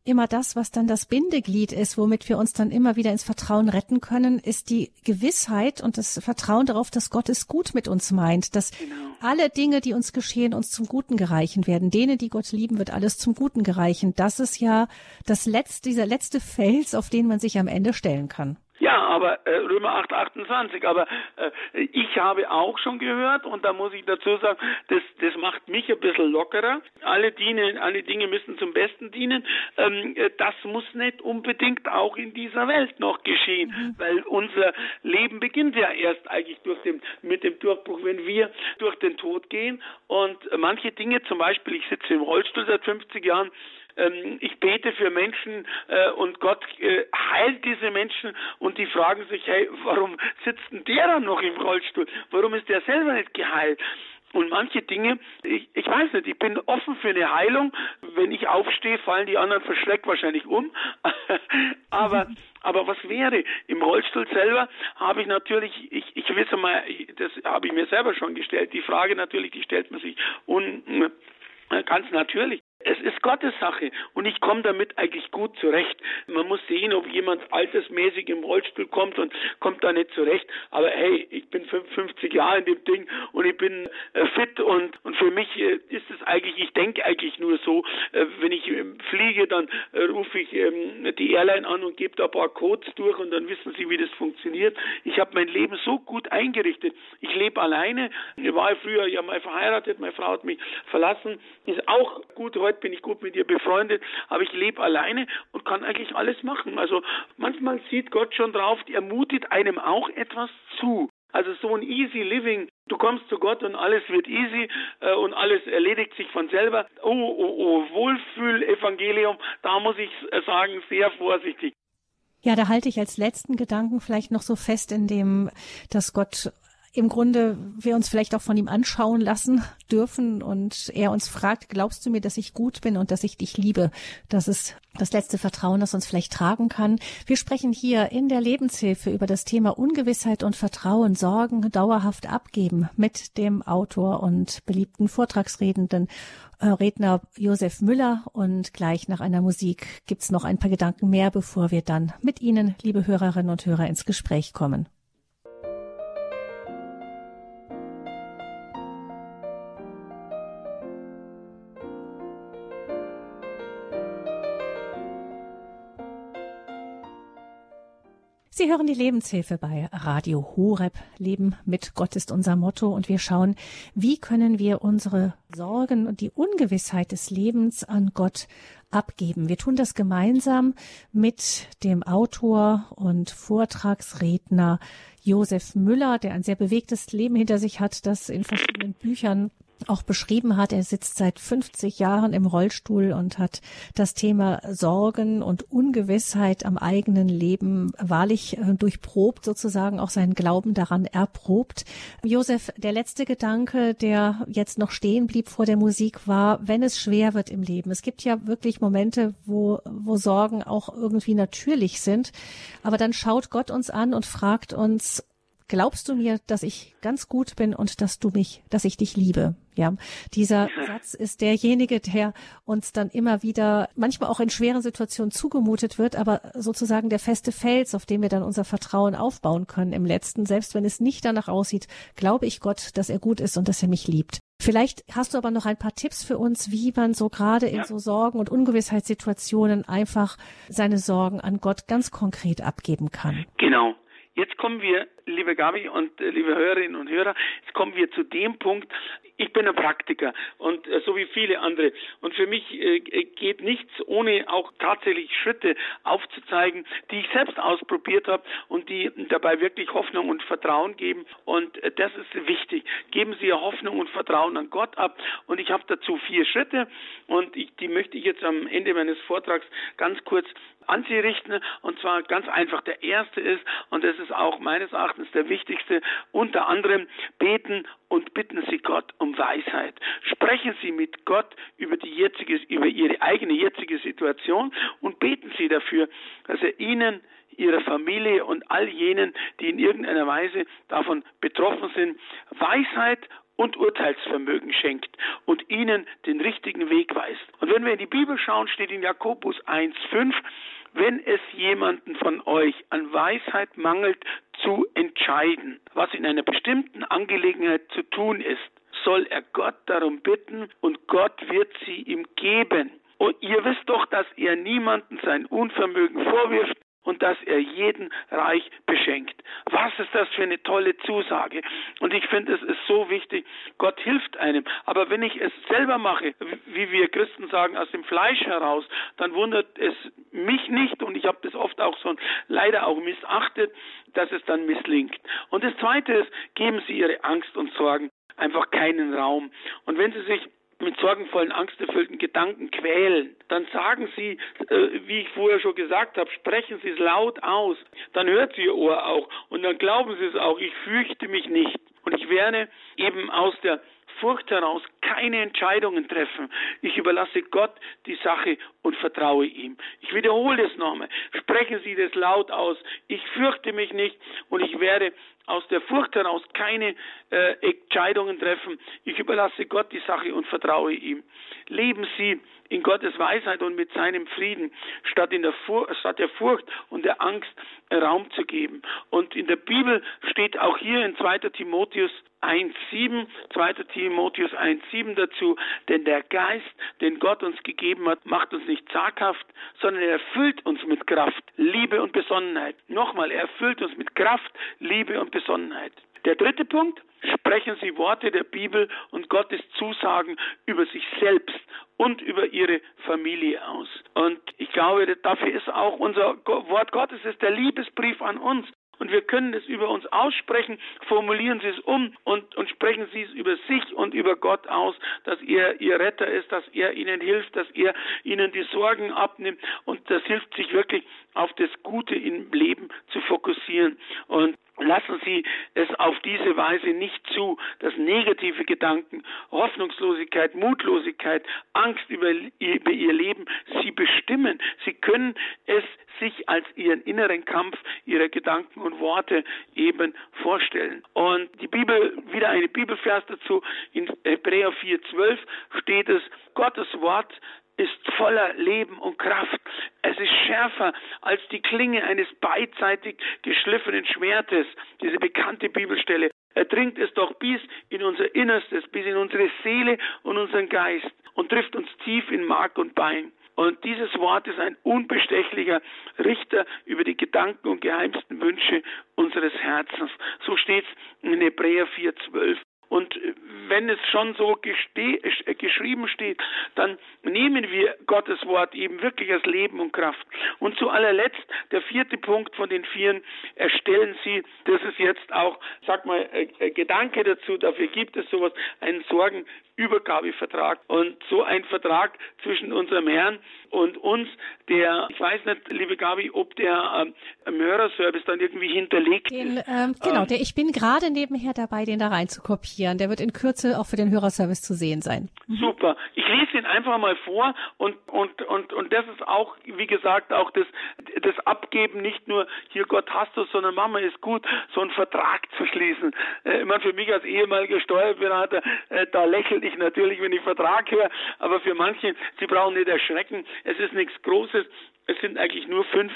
immer das, was dann das Bindeglied ist, womit wir uns dann immer wieder ins Vertrauen retten können, ist die Gewissheit und das Vertrauen darauf, dass Gott es gut mit uns meint, dass genau. alle Dinge, die uns geschehen, uns zum Guten gereichen werden. Denen, die Gott lieben, wird alles zum Guten gereichen. Das ist ja das letzte, dieser letzte Fels, auf den man sich am Ende stellen kann. Ja, aber äh, Römer 8, 28. Aber äh, ich habe auch schon gehört und da muss ich dazu sagen, das, das macht mich ein bisschen lockerer. Alle dienen, alle Dinge müssen zum Besten dienen. Ähm, äh, das muss nicht unbedingt auch in dieser Welt noch geschehen, mhm. weil unser Leben beginnt ja erst eigentlich durch den, mit dem Durchbruch, wenn wir durch den Tod gehen. Und manche Dinge, zum Beispiel, ich sitze im Rollstuhl seit 50 Jahren, ich bete für Menschen äh, und Gott äh, heilt diese Menschen und die fragen sich, hey, warum sitzt denn der dann noch im Rollstuhl? Warum ist der selber nicht geheilt? Und manche Dinge, ich, ich weiß nicht, ich bin offen für eine Heilung. Wenn ich aufstehe, fallen die anderen verschreckt wahrscheinlich um. aber, aber was wäre? Im Rollstuhl selber habe ich natürlich, ich, ich wisse mal, das habe ich mir selber schon gestellt. Die Frage natürlich, die stellt man sich un, ganz natürlich. Es ist Gottes Sache und ich komme damit eigentlich gut zurecht. Man muss sehen, ob jemand altersmäßig im Rollstuhl kommt und kommt da nicht zurecht. Aber hey, ich bin 55 Jahre in dem Ding und ich bin äh, fit und, und für mich äh, ist es eigentlich, ich denke eigentlich nur so, äh, wenn ich ähm, fliege, dann rufe ich ähm, die Airline an und gebe da ein paar Codes durch und dann wissen sie, wie das funktioniert. Ich habe mein Leben so gut eingerichtet. Ich lebe alleine. Ich war früher ja mal verheiratet, meine Frau hat mich verlassen. Ist auch gut heute Arbeit bin ich gut mit ihr befreundet, aber ich lebe alleine und kann eigentlich alles machen. Also manchmal sieht Gott schon drauf, er mutet einem auch etwas zu. Also so ein easy living, du kommst zu Gott und alles wird easy äh, und alles erledigt sich von selber. Oh, oh, oh, Wohlfühl-Evangelium, da muss ich sagen, sehr vorsichtig. Ja, da halte ich als letzten Gedanken vielleicht noch so fest in dem, dass Gott im Grunde wir uns vielleicht auch von ihm anschauen lassen dürfen und er uns fragt, glaubst du mir, dass ich gut bin und dass ich dich liebe? Das ist das letzte Vertrauen, das uns vielleicht tragen kann. Wir sprechen hier in der Lebenshilfe über das Thema Ungewissheit und Vertrauen, Sorgen dauerhaft abgeben mit dem Autor und beliebten Vortragsredenden äh, Redner Josef Müller und gleich nach einer Musik gibt's noch ein paar Gedanken mehr, bevor wir dann mit Ihnen, liebe Hörerinnen und Hörer, ins Gespräch kommen. Sie hören die Lebenshilfe bei Radio Horeb. Leben mit Gott ist unser Motto und wir schauen, wie können wir unsere Sorgen und die Ungewissheit des Lebens an Gott abgeben. Wir tun das gemeinsam mit dem Autor und Vortragsredner Josef Müller, der ein sehr bewegtes Leben hinter sich hat, das in verschiedenen Büchern auch beschrieben hat. Er sitzt seit 50 Jahren im Rollstuhl und hat das Thema Sorgen und Ungewissheit am eigenen Leben wahrlich äh, durchprobt, sozusagen auch seinen Glauben daran erprobt. Josef, der letzte Gedanke, der jetzt noch stehen blieb vor der Musik, war, wenn es schwer wird im Leben. Es gibt ja wirklich Momente, wo, wo Sorgen auch irgendwie natürlich sind. Aber dann schaut Gott uns an und fragt uns, glaubst du mir, dass ich ganz gut bin und dass du mich, dass ich dich liebe? Ja, dieser Satz ist derjenige, der uns dann immer wieder, manchmal auch in schweren Situationen zugemutet wird, aber sozusagen der feste Fels, auf dem wir dann unser Vertrauen aufbauen können im letzten, selbst wenn es nicht danach aussieht, glaube ich Gott, dass er gut ist und dass er mich liebt. Vielleicht hast du aber noch ein paar Tipps für uns, wie man so gerade in so Sorgen und Ungewissheitssituationen einfach seine Sorgen an Gott ganz konkret abgeben kann. Genau. Jetzt kommen wir, liebe Gabi und äh, liebe Hörerinnen und Hörer, jetzt kommen wir zu dem Punkt, ich bin ein Praktiker und äh, so wie viele andere. Und für mich äh, geht nichts, ohne auch tatsächlich Schritte aufzuzeigen, die ich selbst ausprobiert habe und die dabei wirklich Hoffnung und Vertrauen geben. Und äh, das ist wichtig. Geben Sie Hoffnung und Vertrauen an Gott ab. Und ich habe dazu vier Schritte und ich, die möchte ich jetzt am Ende meines Vortrags ganz kurz an Sie richten. Und zwar ganz einfach. Der erste ist, und das ist auch meines Erachtens der wichtigste, unter anderem beten und bitten Sie Gott um Weisheit. Sprechen Sie mit Gott über die jetzige, über Ihre eigene jetzige Situation und beten Sie dafür, dass er Ihnen ihrer Familie und all jenen, die in irgendeiner Weise davon betroffen sind, Weisheit und Urteilsvermögen schenkt und ihnen den richtigen Weg weist. Und wenn wir in die Bibel schauen, steht in Jakobus 1,5, wenn es jemanden von euch an Weisheit mangelt, zu entscheiden, was in einer bestimmten Angelegenheit zu tun ist, soll er Gott darum bitten und Gott wird sie ihm geben. Und ihr wisst doch, dass er niemanden sein Unvermögen vorwirft, und dass er jeden reich beschenkt. Was ist das für eine tolle Zusage? Und ich finde, es ist so wichtig, Gott hilft einem. Aber wenn ich es selber mache, wie wir Christen sagen, aus dem Fleisch heraus, dann wundert es mich nicht und ich habe das oft auch so leider auch missachtet, dass es dann misslingt. Und das Zweite ist, geben Sie Ihre Angst und Sorgen einfach keinen Raum. Und wenn Sie sich mit sorgenvollen, angsterfüllten Gedanken quälen, dann sagen Sie, äh, wie ich vorher schon gesagt habe, sprechen Sie es laut aus. Dann hört Sie Ihr Ohr auch und dann glauben Sie es auch, ich fürchte mich nicht. Und ich werde eben aus der Furcht heraus keine Entscheidungen treffen. Ich überlasse Gott die Sache und vertraue ihm. Ich wiederhole es nochmal. Sprechen Sie das laut aus. Ich fürchte mich nicht und ich werde aus der Furcht heraus keine äh, Entscheidungen treffen. Ich überlasse Gott die Sache und vertraue ihm. Leben Sie in Gottes Weisheit und mit seinem Frieden, statt, in der, Fur statt der Furcht und der Angst Raum zu geben. Und in der Bibel steht auch hier in 2. Timotheus 1,7, 2. Timotheus 1,7 dazu, denn der Geist, den Gott uns gegeben hat, macht uns nicht zaghaft, sondern er erfüllt uns mit Kraft, Liebe und Besonnenheit. Nochmal, er erfüllt uns mit Kraft, Liebe und Besonnenheit. Der dritte Punkt, sprechen Sie Worte der Bibel und Gottes Zusagen über sich selbst und über Ihre Familie aus. Und ich glaube, dafür ist auch unser Wort Gottes ist der Liebesbrief an uns. Und wir können es über uns aussprechen, formulieren Sie es um und, und sprechen Sie es über sich und über Gott aus, dass er Ihr Retter ist, dass er Ihnen hilft, dass er Ihnen die Sorgen abnimmt. Und das hilft sich wirklich auf das Gute im Leben zu fokussieren. Und Lassen Sie es auf diese Weise nicht zu, dass negative Gedanken, Hoffnungslosigkeit, Mutlosigkeit, Angst über, über, Ihr Leben Sie bestimmen. Sie können es sich als Ihren inneren Kampf Ihrer Gedanken und Worte eben vorstellen. Und die Bibel, wieder eine Bibelvers dazu, in Hebräer 4,12 steht es, Gottes Wort ist voller Leben und Kraft. Es ist schärfer als die Klinge eines beidseitig geschliffenen Schwertes, diese bekannte Bibelstelle. Er dringt es doch bis in unser Innerstes, bis in unsere Seele und unseren Geist und trifft uns tief in Mark und Bein. Und dieses Wort ist ein unbestechlicher Richter über die Gedanken und geheimsten Wünsche unseres Herzens. So steht es in Hebräer 4,12. Und wenn es schon so äh, geschrieben steht, dann nehmen wir Gottes Wort eben wirklich als Leben und Kraft. Und zu allerletzt, der vierte Punkt von den vieren, erstellen Sie, das ist jetzt auch, sag mal, äh, Gedanke dazu, dafür gibt es sowas, einen Sorgenübergabevertrag. Und so ein Vertrag zwischen unserem Herrn und uns, der, ich weiß nicht, liebe Gabi, ob der ähm, Hörerservice dann irgendwie hinterlegt den, ist. Ähm, genau, ähm, der, ich bin gerade nebenher dabei, den da rein zu kopieren. Der wird in Kürze auch für den Hörerservice zu sehen sein. Mhm. Super. Ich lese ihn einfach mal vor und, und, und, und das ist auch, wie gesagt, auch das, das Abgeben, nicht nur hier Gott hast du, sondern Mama ist gut, so einen Vertrag zu schließen. Äh, ich meine, für mich als ehemaliger Steuerberater, äh, da lächel ich natürlich, wenn ich Vertrag höre, aber für manche, sie brauchen nicht erschrecken. Es ist nichts Großes. Es sind eigentlich nur fünf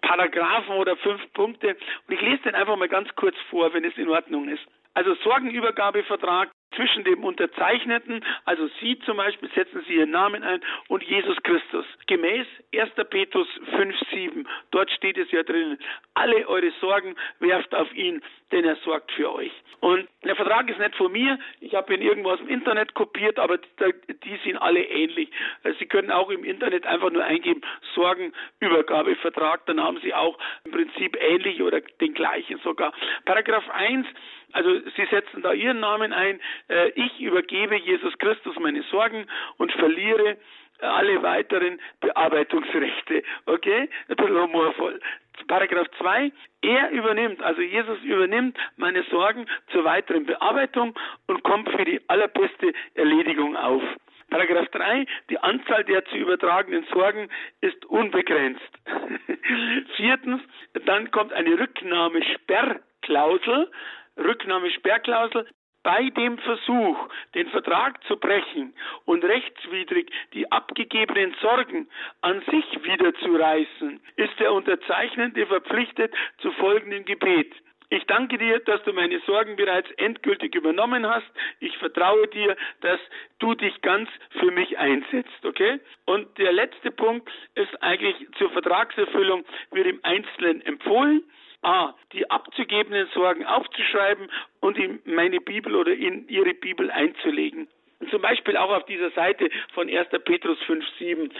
Paragraphen oder fünf Punkte. Und ich lese den einfach mal ganz kurz vor, wenn es in Ordnung ist. Also Sorgenübergabevertrag zwischen dem Unterzeichneten, also Sie zum Beispiel, setzen Sie Ihren Namen ein, und Jesus Christus. Gemäß 1. Petrus 5,7, dort steht es ja drin, alle eure Sorgen werft auf ihn, denn er sorgt für euch. Und der Vertrag ist nicht von mir, ich habe ihn irgendwo aus dem Internet kopiert, aber die sind alle ähnlich. Sie können auch im Internet einfach nur eingeben, Sorgenübergabevertrag, dann haben Sie auch im Prinzip ähnlich oder den gleichen sogar. Paragraph 1 also Sie setzen da Ihren Namen ein. Äh, ich übergebe Jesus Christus meine Sorgen und verliere alle weiteren Bearbeitungsrechte. Okay? Ein bisschen humorvoll. Paragraph 2. Er übernimmt, also Jesus übernimmt meine Sorgen zur weiteren Bearbeitung und kommt für die allerbeste Erledigung auf. Paragraph 3, die Anzahl der zu übertragenen Sorgen ist unbegrenzt. Viertens, dann kommt eine Rücknahmesperrklausel. Rücknahmesperrklausel bei dem Versuch, den Vertrag zu brechen und rechtswidrig die abgegebenen Sorgen an sich wiederzureißen, ist der Unterzeichnende verpflichtet zu folgendem Gebet. Ich danke dir, dass du meine Sorgen bereits endgültig übernommen hast. Ich vertraue dir, dass du dich ganz für mich einsetzt, okay? Und der letzte Punkt ist eigentlich zur Vertragserfüllung wird im Einzelnen empfohlen. A, die abzugebenden Sorgen aufzuschreiben und in meine Bibel oder in ihre Bibel einzulegen. Zum Beispiel auch auf dieser Seite von 1. Petrus 5,7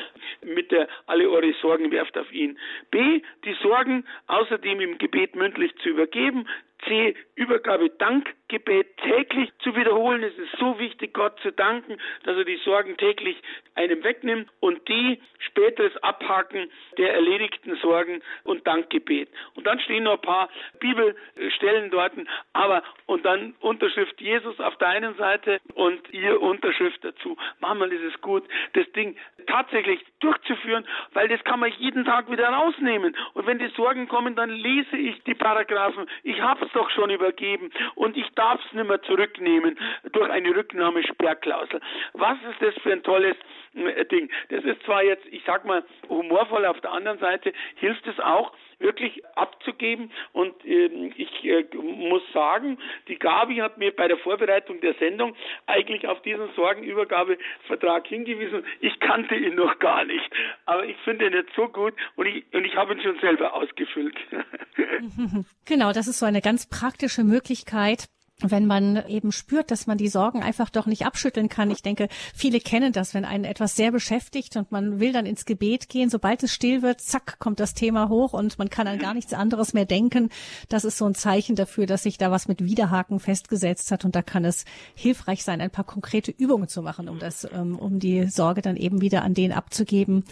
mit der alle eure Sorgen werft auf ihn. B. Die Sorgen außerdem im Gebet mündlich zu übergeben. C. Übergabe Dankgebet täglich zu wiederholen. Es ist so wichtig, Gott zu danken, dass er die Sorgen täglich einem wegnimmt. Und D. Späteres Abhaken der erledigten Sorgen und Dankgebet. Und dann stehen noch ein paar Bibelstellen dort, aber und dann Unterschrift Jesus auf der einen Seite und ihr Unterschrift dazu. Manchmal ist es gut, das Ding tatsächlich durchzuführen, weil das kann man jeden Tag wieder rausnehmen. Und wenn die Sorgen kommen, dann lese ich die Paragraphen. Ich habe es doch schon übergeben und ich darf es nicht mehr zurücknehmen durch eine Rücknahmesperrklausel. Was ist das für ein tolles äh, Ding? Das ist zwar jetzt, ich sag mal, humorvoll, auf der anderen Seite hilft es auch, wirklich abzugeben. Und äh, ich äh, muss sagen, die Gabi hat mir bei der Vorbereitung der Sendung eigentlich auf diesen Sorgenübergabevertrag hingewiesen. Ich kannte ihn noch gar nicht, aber ich finde ihn jetzt so gut und ich, und ich habe ihn schon selber ausgefüllt. Genau, das ist so eine ganz praktische Möglichkeit, wenn man eben spürt, dass man die Sorgen einfach doch nicht abschütteln kann. Ich denke, viele kennen das, wenn einen etwas sehr beschäftigt und man will dann ins Gebet gehen. Sobald es still wird, zack, kommt das Thema hoch und man kann an gar nichts anderes mehr denken. Das ist so ein Zeichen dafür, dass sich da was mit Widerhaken festgesetzt hat und da kann es hilfreich sein, ein paar konkrete Übungen zu machen, um das, ähm, um die Sorge dann eben wieder an den abzugeben,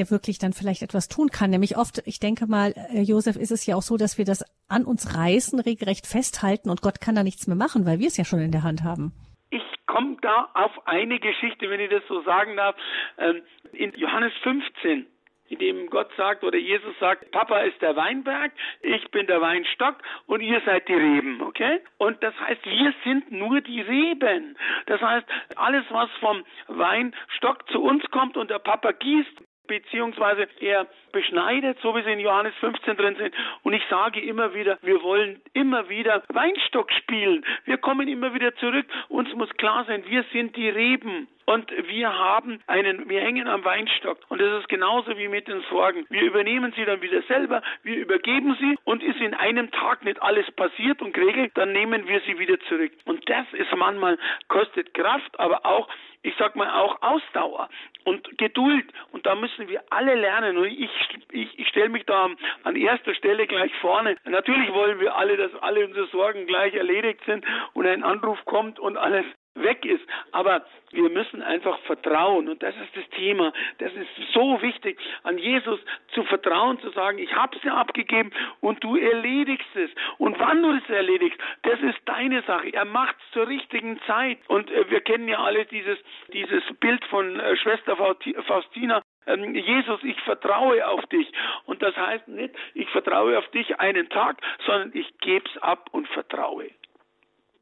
der wirklich dann vielleicht etwas tun kann. Nämlich oft, ich denke mal, äh, Josef, ist es ja auch so, dass wir das an uns reißen, regelrecht festhalten und Gott kann da nichts mehr machen, weil wir es ja schon in der Hand haben. Ich komme da auf eine Geschichte, wenn ich das so sagen darf. Ähm, in Johannes 15 in dem Gott sagt oder Jesus sagt, Papa ist der Weinberg, ich bin der Weinstock und ihr seid die Reben, okay? Und das heißt, wir sind nur die Reben. Das heißt, alles, was vom Weinstock zu uns kommt und der Papa gießt, beziehungsweise er beschneidet, so wie sie in Johannes 15 drin sind. Und ich sage immer wieder, wir wollen immer wieder Weinstock spielen. Wir kommen immer wieder zurück. Uns muss klar sein, wir sind die Reben. Und wir haben einen, wir hängen am Weinstock. Und das ist genauso wie mit den Sorgen. Wir übernehmen sie dann wieder selber, wir übergeben sie und ist in einem Tag nicht alles passiert und geregelt, dann nehmen wir sie wieder zurück. Und das ist manchmal, kostet Kraft, aber auch ich sag mal auch Ausdauer und Geduld. Und da müssen wir alle lernen. Und ich, ich, ich stelle mich da an erster Stelle gleich vorne. Natürlich wollen wir alle, dass alle unsere Sorgen gleich erledigt sind und ein Anruf kommt und alles weg ist. Aber wir müssen einfach vertrauen und das ist das Thema. Das ist so wichtig, an Jesus zu vertrauen, zu sagen, ich habe es dir abgegeben und du erledigst es. Und wann du es erledigst, das ist deine Sache. Er macht es zur richtigen Zeit. Und äh, wir kennen ja alle dieses, dieses Bild von äh, Schwester Faustina, ähm, Jesus, ich vertraue auf dich. Und das heißt nicht, ich vertraue auf dich einen Tag, sondern ich gebe es ab und vertraue.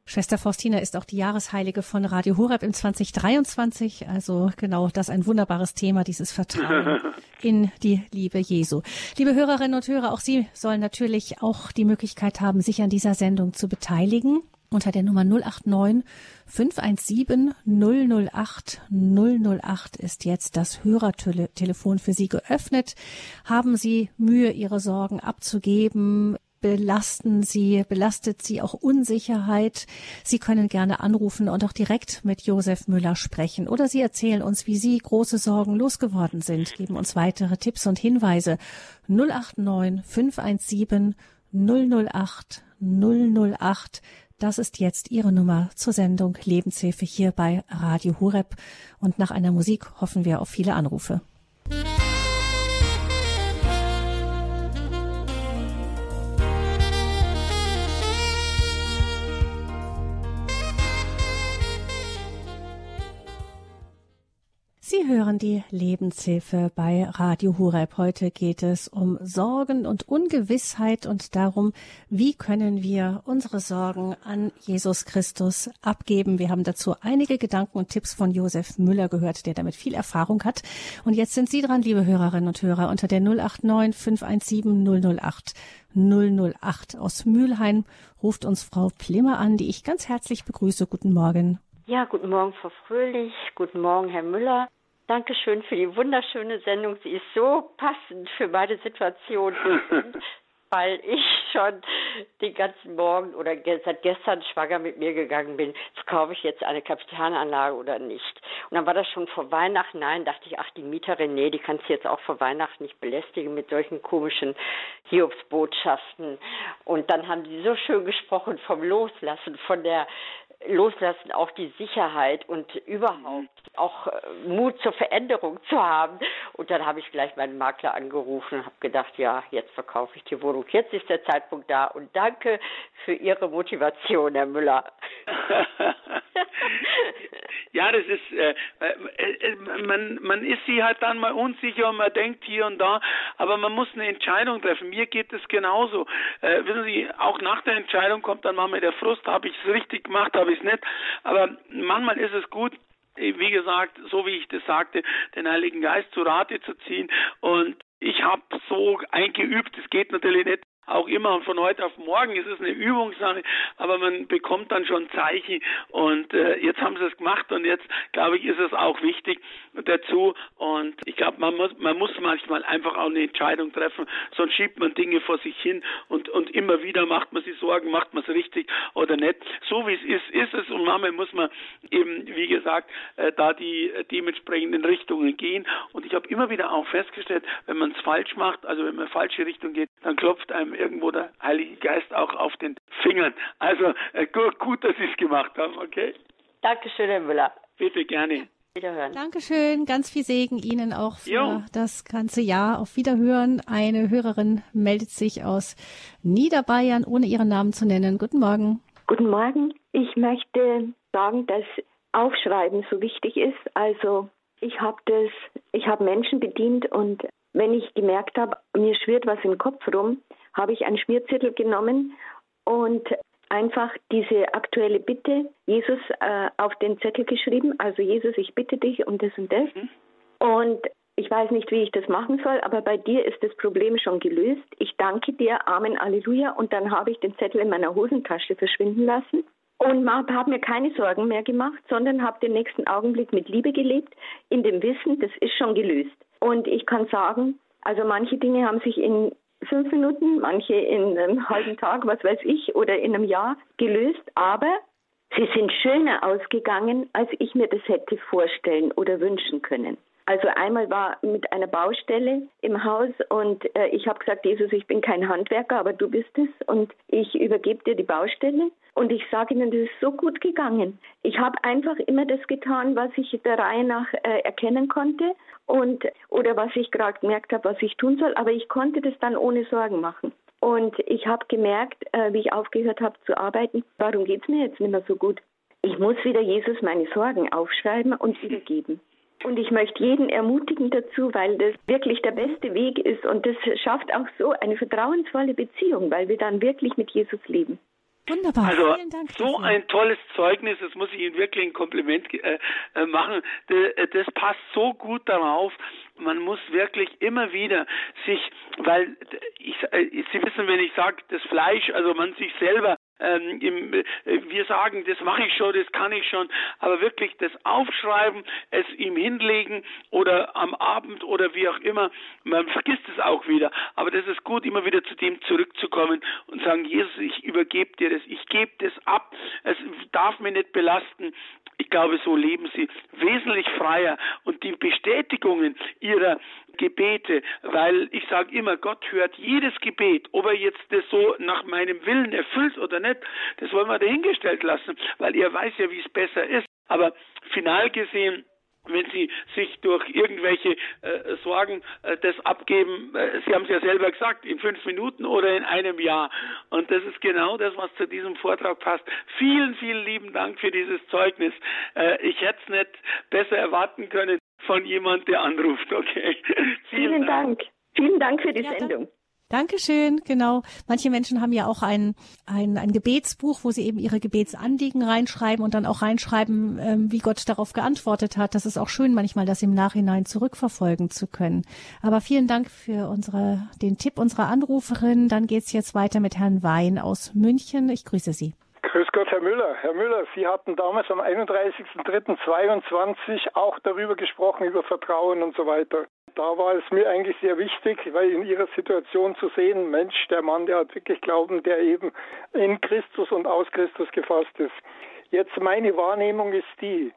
Schwester Faustina ist auch die Jahresheilige von Radio Horeb im 2023. Also genau, das ist ein wunderbares Thema, dieses Vertrauen in die Liebe Jesu. Liebe Hörerinnen und Hörer, auch Sie sollen natürlich auch die Möglichkeit haben, sich an dieser Sendung zu beteiligen. Unter der Nummer 089 517 008 008 ist jetzt das Hörertelefon für Sie geöffnet. Haben Sie Mühe, Ihre Sorgen abzugeben? belasten sie, belastet sie auch Unsicherheit. Sie können gerne anrufen und auch direkt mit Josef Müller sprechen. Oder Sie erzählen uns, wie Sie große Sorgen losgeworden sind, geben uns weitere Tipps und Hinweise. 089 517 008 008. Das ist jetzt Ihre Nummer zur Sendung Lebenshilfe hier bei Radio Hureb. Und nach einer Musik hoffen wir auf viele Anrufe. Hören die Lebenshilfe bei Radio Hureb. Heute geht es um Sorgen und Ungewissheit und darum, wie können wir unsere Sorgen an Jesus Christus abgeben. Wir haben dazu einige Gedanken und Tipps von Josef Müller gehört, der damit viel Erfahrung hat. Und jetzt sind Sie dran, liebe Hörerinnen und Hörer, unter der 089 517 008 008 aus Mülheim ruft uns Frau Plimmer an, die ich ganz herzlich begrüße. Guten Morgen. Ja, guten Morgen, Frau Fröhlich. Guten Morgen, Herr Müller. Dankeschön für die wunderschöne Sendung. Sie ist so passend für meine Situation, weil ich schon den ganzen Morgen oder seit gestern schwanger mit mir gegangen bin. Kaufe ich jetzt eine Kapitalanlage oder nicht? Und dann war das schon vor Weihnachten. Nein, dachte ich, ach, die Mieterin, nee, die kannst du jetzt auch vor Weihnachten nicht belästigen mit solchen komischen Hiobsbotschaften. Und dann haben die so schön gesprochen vom Loslassen, von der Loslassen, auch die Sicherheit und überhaupt auch äh, Mut zur Veränderung zu haben. Und dann habe ich gleich meinen Makler angerufen und habe gedacht, ja, jetzt verkaufe ich die Wohnung. Jetzt ist der Zeitpunkt da. Und danke für Ihre Motivation, Herr Müller. ja, das ist, äh, äh, man, man ist sich halt dann mal unsicher und man denkt hier und da, aber man muss eine Entscheidung treffen. Mir geht es genauso. Äh, wissen Sie, auch nach der Entscheidung kommt dann manchmal der Frust, habe ich es richtig gemacht, habe ich es nicht. Aber manchmal ist es gut, wie gesagt, so wie ich das sagte, den Heiligen Geist zu Rate zu ziehen. Und ich habe so eingeübt, es geht natürlich nicht auch immer von heute auf morgen ist es eine Übungssache, aber man bekommt dann schon Zeichen und äh, jetzt haben sie es gemacht und jetzt glaube ich ist es auch wichtig dazu und ich glaube man muss man muss manchmal einfach auch eine Entscheidung treffen, sonst schiebt man Dinge vor sich hin und und immer wieder macht man sich Sorgen, macht man es richtig oder nicht. So wie es ist, ist es und manchmal muss man eben wie gesagt äh, da die äh, dementsprechenden Richtungen gehen und ich habe immer wieder auch festgestellt, wenn man es falsch macht, also wenn man falsche Richtung geht, dann klopft einem irgendwo der Heilige Geist auch auf den Fingern. Also äh, gut, gut, dass Sie es gemacht haben, okay? Dankeschön, Herr Müller. Bitte gerne. Wiederhören. Dankeschön, ganz viel Segen Ihnen auch für jo. das ganze Jahr. Auf Wiederhören. Eine Hörerin meldet sich aus Niederbayern, ohne ihren Namen zu nennen. Guten Morgen. Guten Morgen. Ich möchte sagen, dass Aufschreiben so wichtig ist. Also ich habe das, ich habe Menschen bedient und wenn ich gemerkt habe, mir schwirrt was im Kopf rum, habe ich einen Schmierzettel genommen und einfach diese aktuelle Bitte Jesus äh, auf den Zettel geschrieben. Also Jesus, ich bitte dich um das und das. Mhm. Und ich weiß nicht, wie ich das machen soll, aber bei dir ist das Problem schon gelöst. Ich danke dir, Amen, Alleluja. Und dann habe ich den Zettel in meiner Hosentasche verschwinden lassen und habe mir keine Sorgen mehr gemacht, sondern habe den nächsten Augenblick mit Liebe gelebt, in dem Wissen, das ist schon gelöst. Und ich kann sagen, also manche Dinge haben sich in fünf Minuten, manche in einem halben Tag, was weiß ich, oder in einem Jahr gelöst, aber sie sind schöner ausgegangen, als ich mir das hätte vorstellen oder wünschen können. Also einmal war mit einer Baustelle im Haus und äh, ich habe gesagt, Jesus, ich bin kein Handwerker, aber du bist es und ich übergebe dir die Baustelle. Und ich sage Ihnen, das ist so gut gegangen. Ich habe einfach immer das getan, was ich der Reihe nach äh, erkennen konnte und oder was ich gerade gemerkt habe, was ich tun soll. Aber ich konnte das dann ohne Sorgen machen. Und ich habe gemerkt, äh, wie ich aufgehört habe zu arbeiten, warum geht es mir jetzt nicht mehr so gut? Ich muss wieder Jesus meine Sorgen aufschreiben und übergeben. Und ich möchte jeden ermutigen dazu, weil das wirklich der beste Weg ist und das schafft auch so eine vertrauensvolle Beziehung, weil wir dann wirklich mit Jesus leben. Wunderbar. Also so ein tolles Zeugnis, das muss ich Ihnen wirklich ein Kompliment äh, äh machen. Äh, das passt so gut darauf. Man muss wirklich immer wieder sich, weil ich, äh, Sie wissen, wenn ich sage, das Fleisch, also man sich selber ähm, im, äh, wir sagen, das mache ich schon, das kann ich schon, aber wirklich das Aufschreiben, es ihm hinlegen oder am Abend oder wie auch immer, man vergisst es auch wieder, aber das ist gut, immer wieder zu dem zurückzukommen und sagen, Jesus, ich übergebe dir das, ich gebe das ab, es darf mich nicht belasten. Ich glaube, so leben sie. Wesentlich freier. Und die Bestätigungen ihrer Gebete, weil ich sage immer, Gott hört jedes Gebet, ob er jetzt das so nach meinem Willen erfüllt oder nicht, das wollen wir dahingestellt lassen, weil er weiß ja, wie es besser ist. Aber final gesehen, wenn Sie sich durch irgendwelche äh, Sorgen äh, das abgeben, äh, Sie haben es ja selber gesagt, in fünf Minuten oder in einem Jahr. Und das ist genau das, was zu diesem Vortrag passt. Vielen, vielen lieben Dank für dieses Zeugnis. Äh, ich hätte es nicht besser erwarten können von jemand, der anruft. Okay. Vielen, Dank. Dank. Vielen Dank für die ja, Sendung. Dankeschön, genau. Manche Menschen haben ja auch ein, ein, ein Gebetsbuch, wo sie eben ihre Gebetsanliegen reinschreiben und dann auch reinschreiben, ähm, wie Gott darauf geantwortet hat. Das ist auch schön manchmal, das im Nachhinein zurückverfolgen zu können. Aber vielen Dank für unsere, den Tipp unserer Anruferin. Dann geht's jetzt weiter mit Herrn Wein aus München. Ich grüße Sie. Grüß Gott, Herr Müller. Herr Müller, Sie hatten damals am 31.03.22 auch darüber gesprochen, über Vertrauen und so weiter. Da war es mir eigentlich sehr wichtig, weil in Ihrer Situation zu sehen, Mensch, der Mann, der hat wirklich Glauben, der eben in Christus und aus Christus gefasst ist. Jetzt meine Wahrnehmung ist die,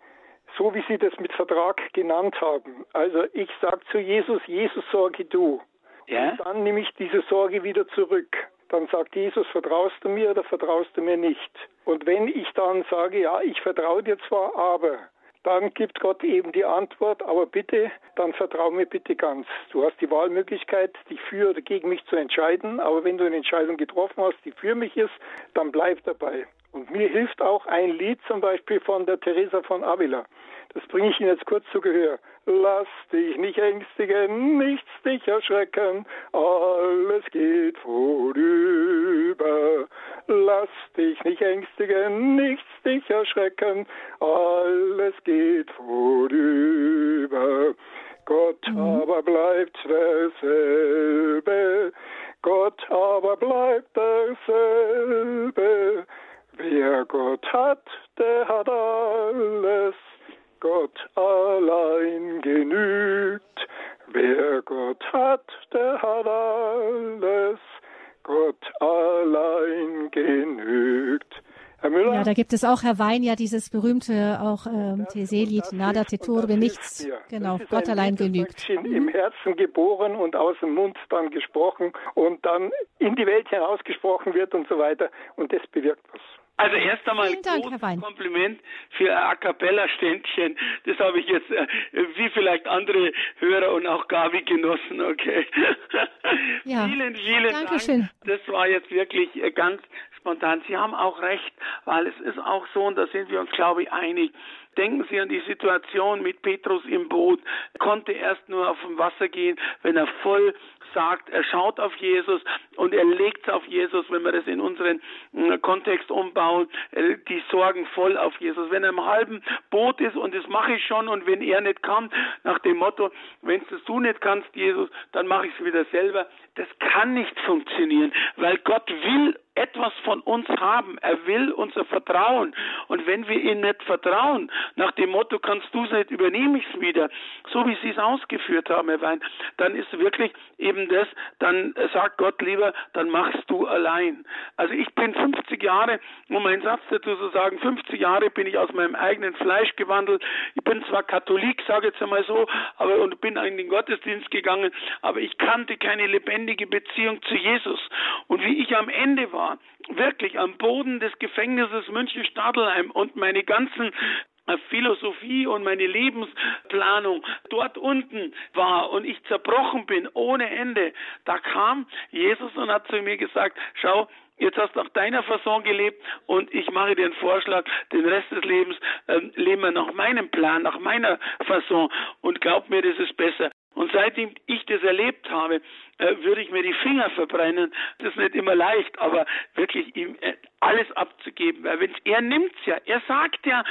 so wie Sie das mit Vertrag genannt haben. Also ich sage zu Jesus, Jesus sorge du. Ja? Und dann nehme ich diese Sorge wieder zurück. Dann sagt Jesus, vertraust du mir oder vertraust du mir nicht? Und wenn ich dann sage, ja, ich vertraue dir zwar, aber dann gibt Gott eben die Antwort, aber bitte, dann vertraue mir bitte ganz. Du hast die Wahlmöglichkeit, dich für oder gegen mich zu entscheiden, aber wenn du eine Entscheidung getroffen hast, die für mich ist, dann bleib dabei. Und mir hilft auch ein Lied zum Beispiel von der Teresa von Avila. Das bringe ich Ihnen jetzt kurz zu Gehör. Lass dich nicht ängstigen, nichts dich erschrecken, alles geht vorüber. Lass dich nicht ängstigen, nichts dich erschrecken, alles geht vorüber. Gott mhm. aber bleibt derselbe, Gott aber bleibt derselbe. Wer Gott hat, der hat alles. Gott allein genügt. Wer Gott hat, der hat alles. Gott allein genügt. Herr Müller? Ja, da gibt es auch, Herr Wein, ja dieses berühmte auch ähm, Tese-Lied, Nada te turbe, nichts. Genau, Gott allein genügt. Im Herzen geboren und aus dem Mund dann gesprochen und dann in die Welt hinausgesprochen wird und so weiter. Und das bewirkt was. Also erst einmal ein Dank, großes Kompliment für A cappella Ständchen. Das habe ich jetzt äh, wie vielleicht andere Hörer und auch Gabi genossen, okay. Ja. vielen, vielen Dankeschön. Dank. Das war jetzt wirklich äh, ganz spontan. Sie haben auch recht, weil es ist auch so, und da sind wir uns, glaube ich, einig. Denken Sie an die Situation mit Petrus im Boot. Er konnte erst nur auf dem Wasser gehen, wenn er voll sagt, er schaut auf Jesus und er legt es auf Jesus, wenn wir das in unseren äh, Kontext umbauen, äh, die Sorgen voll auf Jesus. Wenn er im halben Boot ist und das mache ich schon und wenn er nicht kann, nach dem Motto, wenn es du nicht kannst, Jesus, dann mache ich es wieder selber. Das kann nicht funktionieren, weil Gott will etwas von uns haben. Er will unser Vertrauen. Und wenn wir ihm nicht vertrauen, nach dem Motto, kannst du es nicht, übernehme ich es wieder, so wie Sie es ausgeführt haben, Herr Wein, dann ist wirklich eben das, dann sagt Gott lieber, dann machst du allein. Also ich bin 50 Jahre, um einen Satz dazu zu sagen, 50 Jahre bin ich aus meinem eigenen Fleisch gewandelt. Ich bin zwar Katholik, sage jetzt einmal so, aber und bin in den Gottesdienst gegangen, aber ich kannte keine lebendige Beziehung zu Jesus. Und wie ich am Ende war, wirklich am Boden des Gefängnisses München-Stadelheim und meine ganzen äh, Philosophie und meine Lebensplanung dort unten war und ich zerbrochen bin ohne Ende, da kam Jesus und hat zu mir gesagt, schau, jetzt hast du nach deiner Fasson gelebt und ich mache dir einen Vorschlag, den Rest des Lebens äh, leben wir nach meinem Plan, nach meiner Fasson und glaub mir, das ist besser. Und seitdem ich das erlebt habe, würde ich mir die Finger verbrennen. Das ist nicht immer leicht, aber wirklich ihm äh, alles abzugeben. Weil wenn er nimmt's ja, er sagt ja,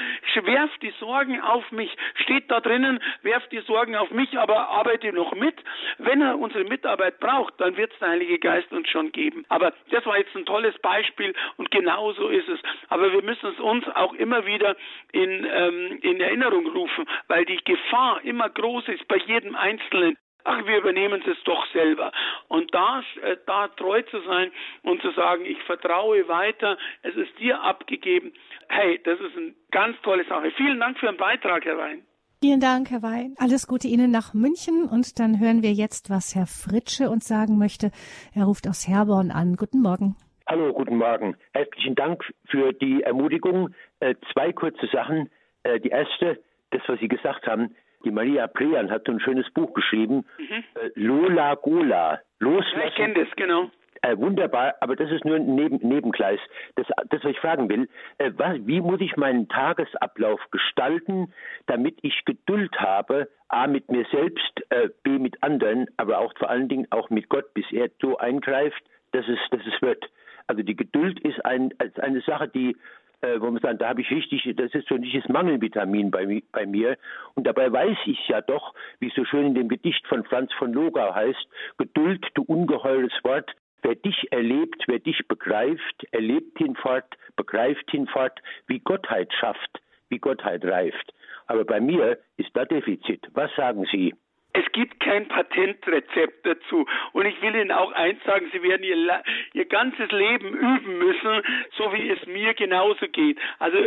werft die Sorgen auf mich, steht da drinnen, werft die Sorgen auf mich, aber arbeite noch mit. Wenn er unsere Mitarbeit braucht, dann wird's der Heilige Geist uns schon geben. Aber das war jetzt ein tolles Beispiel und genau so ist es. Aber wir müssen es uns auch immer wieder in, ähm, in Erinnerung rufen, weil die Gefahr immer groß ist bei jedem Einzelnen ach, wir übernehmen es doch selber. Und da, äh, da treu zu sein und zu sagen, ich vertraue weiter, es ist dir abgegeben, hey, das ist eine ganz tolle Sache. Vielen Dank für den Beitrag, Herr Wein. Vielen Dank, Herr Wein. Alles Gute Ihnen nach München und dann hören wir jetzt, was Herr Fritsche uns sagen möchte. Er ruft aus Herborn an. Guten Morgen. Hallo, guten Morgen. Herzlichen Dank für die Ermutigung. Äh, zwei kurze Sachen. Äh, die erste, das, was Sie gesagt haben, die Maria Prean hat so ein schönes Buch geschrieben, mhm. Äh, Lola Gola. Loslassen. Ja, ich kenne das, genau. Äh, wunderbar, aber das ist nur ein Neben Nebengleis. Das, das, was ich fragen will, äh, was, wie muss ich meinen Tagesablauf gestalten, damit ich Geduld habe, A mit mir selbst, äh, B mit anderen, aber auch vor allen Dingen auch mit Gott, bis er so eingreift, dass es, dass es wird. Also die Geduld ist ein, ist eine Sache, die äh, wo man sagt, da habe ich richtig, das ist so ein richtiges Mangelvitamin bei, bei mir. Und dabei weiß ich ja doch, wie es so schön in dem Gedicht von Franz von Logau heißt, Geduld, du ungeheures Wort, Wer dich erlebt, wer dich begreift, erlebt hinfort, begreift hinfort, wie Gottheit schafft, wie Gottheit reift. Aber bei mir ist da Defizit. Was sagen Sie? Es gibt kein Patentrezept dazu. Und ich will Ihnen auch eins sagen, Sie werden Ihr, Ihr ganzes Leben üben müssen, so wie es mir genauso geht. Also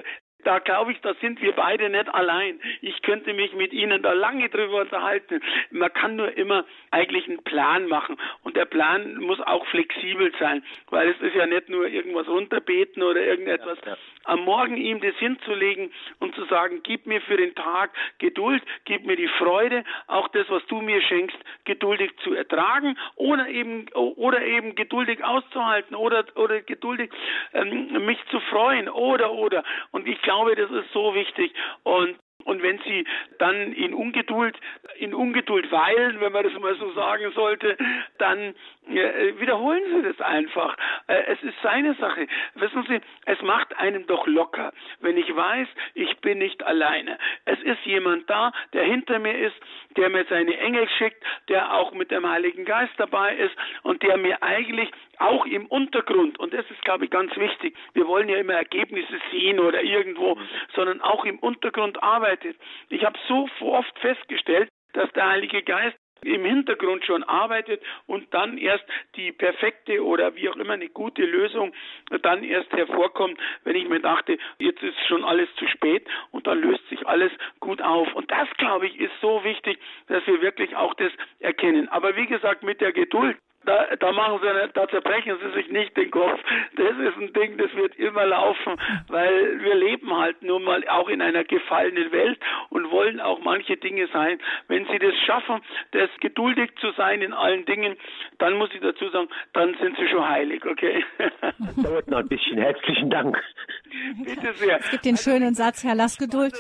da glaube ich, da sind wir beide nicht allein. Ich könnte mich mit Ihnen da lange drüber unterhalten. Man kann nur immer eigentlich einen Plan machen. Und der Plan muss auch flexibel sein, weil es ist ja nicht nur irgendwas runterbeten oder irgendetwas. Ja, ja. Am Morgen ihm das hinzulegen und zu sagen, gib mir für den Tag Geduld, gib mir die Freude, auch das, was du mir schenkst, geduldig zu ertragen oder eben, oder eben geduldig auszuhalten oder, oder geduldig ähm, mich zu freuen oder, oder. Und ich glaube, das ist so wichtig. Und und wenn sie dann in Ungeduld, in Ungeduld weilen, wenn man das mal so sagen sollte, dann wiederholen Sie das einfach. Äh, es ist seine Sache. Wissen Sie, es macht einem doch locker, wenn ich weiß, ich bin nicht alleine. Es ist jemand da, der hinter mir ist, der mir seine Engel schickt, der auch mit dem Heiligen Geist dabei ist und der mir eigentlich auch im Untergrund, und das ist, glaube ich, ganz wichtig, wir wollen ja immer Ergebnisse sehen oder irgendwo, sondern auch im Untergrund arbeitet. Ich habe so oft festgestellt, dass der Heilige Geist im Hintergrund schon arbeitet und dann erst die perfekte oder wie auch immer eine gute Lösung dann erst hervorkommt, wenn ich mir dachte, jetzt ist schon alles zu spät und dann löst sich alles gut auf. Und das, glaube ich, ist so wichtig, dass wir wirklich auch das erkennen. Aber wie gesagt, mit der Geduld, da, da machen sie, da zerbrechen sie sich nicht den Kopf. Das ist ein Ding, das wird immer laufen, weil wir leben halt nun mal auch in einer gefallenen Welt und wollen auch manche Dinge sein. Wenn sie das schaffen, das geduldig zu sein in allen Dingen, dann muss ich dazu sagen, dann sind sie schon heilig, okay? Das dauert noch ein bisschen. Herzlichen Dank. Bitte sehr. Es gibt den also, schönen Satz, Herr Lass Geduld.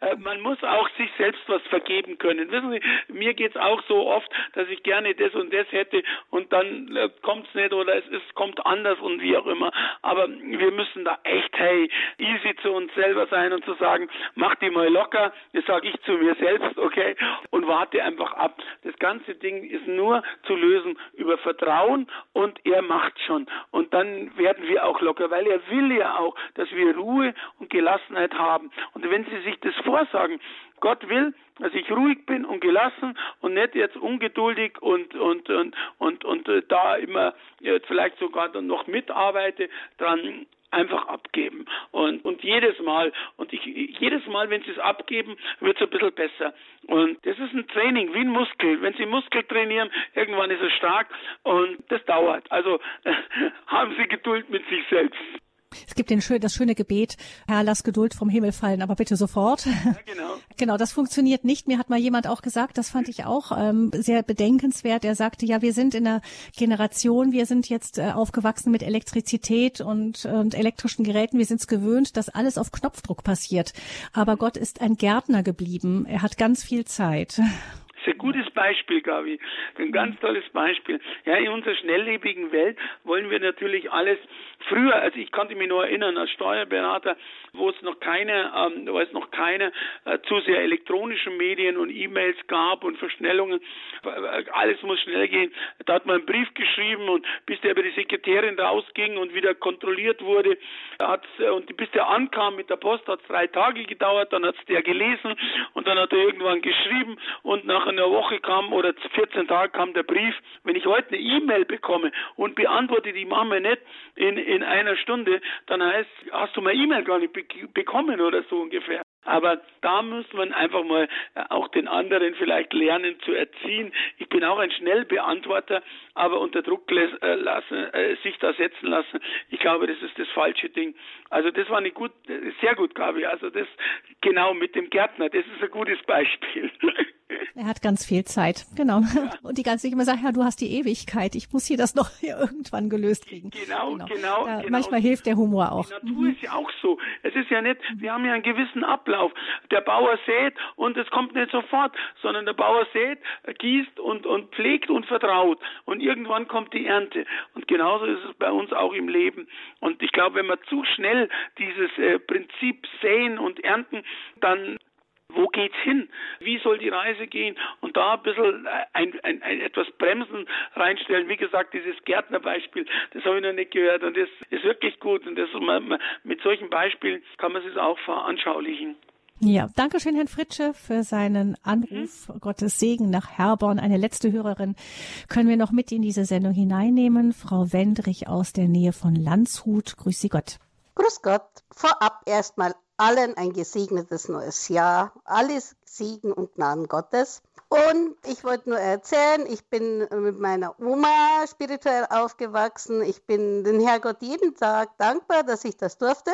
Äh, man muss auch sich selbst was vergeben können. Wissen Sie, mir geht's auch so oft, dass ich gerne das und das hätte und dann äh, kommt's nicht oder es ist, kommt anders und wie auch immer. Aber wir müssen da echt, hey, easy zu uns selber sein und zu sagen, mach die mal locker, das sage ich zu mir selbst, okay, und warte einfach ab. Das ganze Ding ist nur zu lösen über Vertrauen und er macht schon. Und dann werden wir auch locker, weil er will ja auch, dass wir Ruhe und Gelassenheit haben. Und wenn Sie sich das vorsagen, Gott will, dass ich ruhig bin und gelassen und nicht jetzt ungeduldig und und und und und, äh, da immer jetzt vielleicht sogar dann noch mitarbeite, dann einfach abgeben. Und und jedes Mal und ich jedes Mal wenn sie es abgeben wird es ein bisschen besser. Und das ist ein Training wie ein Muskel. Wenn sie Muskel trainieren irgendwann ist es stark und das dauert. Also haben sie Geduld mit sich selbst es gibt den, das schöne Gebet, Herr, lass Geduld vom Himmel fallen, aber bitte sofort. Ja, genau. genau, das funktioniert nicht. Mir hat mal jemand auch gesagt, das fand ich auch ähm, sehr bedenkenswert. Er sagte, ja, wir sind in einer Generation, wir sind jetzt äh, aufgewachsen mit Elektrizität und, und elektrischen Geräten. Wir sind es gewöhnt, dass alles auf Knopfdruck passiert. Aber Gott ist ein Gärtner geblieben. Er hat ganz viel Zeit ist ein gutes Beispiel, Gabi. Ein ganz tolles Beispiel. Ja, in unserer schnelllebigen Welt wollen wir natürlich alles früher, also ich konnte mich nur erinnern, als Steuerberater, wo es noch keine, ähm, wo es noch keine äh, zu sehr elektronischen Medien und E-Mails gab und Verschnellungen, alles muss schnell gehen. Da hat man einen Brief geschrieben und bis der über die Sekretärin rausging und wieder kontrolliert wurde, hat äh, und bis der ankam mit der Post, hat es drei Tage gedauert, dann hat es der gelesen und dann hat er irgendwann geschrieben und nach einer Woche kam oder 14 Tage kam der Brief. Wenn ich heute eine E-Mail bekomme und beantworte die Mama nicht in, in einer Stunde, dann heißt, hast du meine E-Mail gar nicht be bekommen oder so ungefähr. Aber da muss man einfach mal äh, auch den anderen vielleicht lernen zu erziehen. Ich bin auch ein Schnellbeantworter, aber unter Druck äh, lassen, äh, sich da setzen lassen. Ich glaube, das ist das falsche Ding. Also das war eine gut, sehr gut, Gabi. Also das genau mit dem Gärtner, das ist ein gutes Beispiel. Er hat ganz viel Zeit, genau. Ja. Und die ganze Zeit immer sagt, ja, du hast die Ewigkeit. Ich muss hier das noch irgendwann gelöst kriegen. Genau, genau. genau, da, genau. Manchmal hilft der Humor auch. Die Natur mhm. ist ja auch so. Es ist ja nicht, wir haben ja einen gewissen Ablauf. Der Bauer sät und es kommt nicht sofort, sondern der Bauer sät, gießt und, und pflegt und vertraut. Und irgendwann kommt die Ernte. Und genauso ist es bei uns auch im Leben. Und ich glaube, wenn wir zu schnell dieses äh, Prinzip säen und ernten, dann wo geht's hin? Wie soll die Reise gehen? Und da ein bisschen ein, ein, ein etwas Bremsen reinstellen. Wie gesagt, dieses Gärtnerbeispiel, das habe ich noch nicht gehört und das ist wirklich gut. Und das, mit solchen Beispielen kann man es auch veranschaulichen. Ja, danke schön, Herrn Fritsche, für seinen Anruf. Mhm. Gottes Segen nach Herborn. Eine letzte Hörerin können wir noch mit in diese Sendung hineinnehmen. Frau Wendrich aus der Nähe von Landshut. Grüß Sie Gott. Grüß Gott. Vorab erstmal allen ein gesegnetes neues Jahr. Alles Segen und Gnaden Gottes. Und ich wollte nur erzählen, ich bin mit meiner Oma spirituell aufgewachsen. Ich bin den Herrgott jeden Tag dankbar, dass ich das durfte.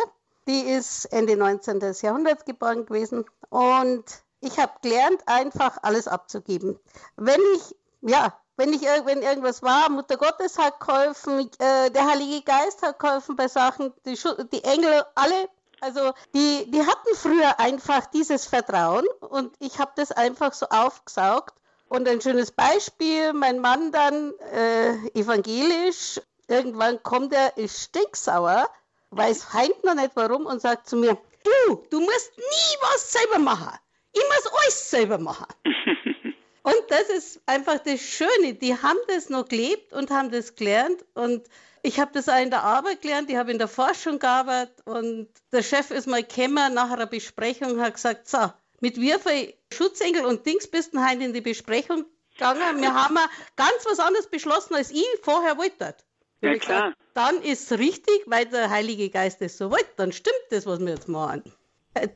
Die ist Ende 19. Jahrhunderts geboren gewesen. Und ich habe gelernt, einfach alles abzugeben. Wenn ich, ja, wenn ich wenn irgendwas war, Mutter Gottes hat geholfen, äh, der Heilige Geist hat geholfen bei Sachen, die, die Engel, alle also die, die hatten früher einfach dieses Vertrauen und ich habe das einfach so aufgesaugt. Und ein schönes Beispiel, mein Mann dann äh, evangelisch, irgendwann kommt er, ist stinksauer, weiß heint noch nicht warum und sagt zu mir, du, du musst nie was selber machen. Ich muss alles selber machen. und das ist einfach das Schöne. Die haben das noch gelebt und haben das gelernt und ich habe das auch in der Arbeit gelernt, ich habe in der Forschung gearbeitet und der Chef ist mal gekommen nach einer Besprechung und hat gesagt, so, mit wie viel Schutzengel und Dings bist du heute in die Besprechung gegangen? Wir haben ganz was anderes beschlossen, als ich vorher wollte. Ja, klar. Gesagt, dann ist es richtig, weil der Heilige Geist es so wollte, dann stimmt das, was wir jetzt machen.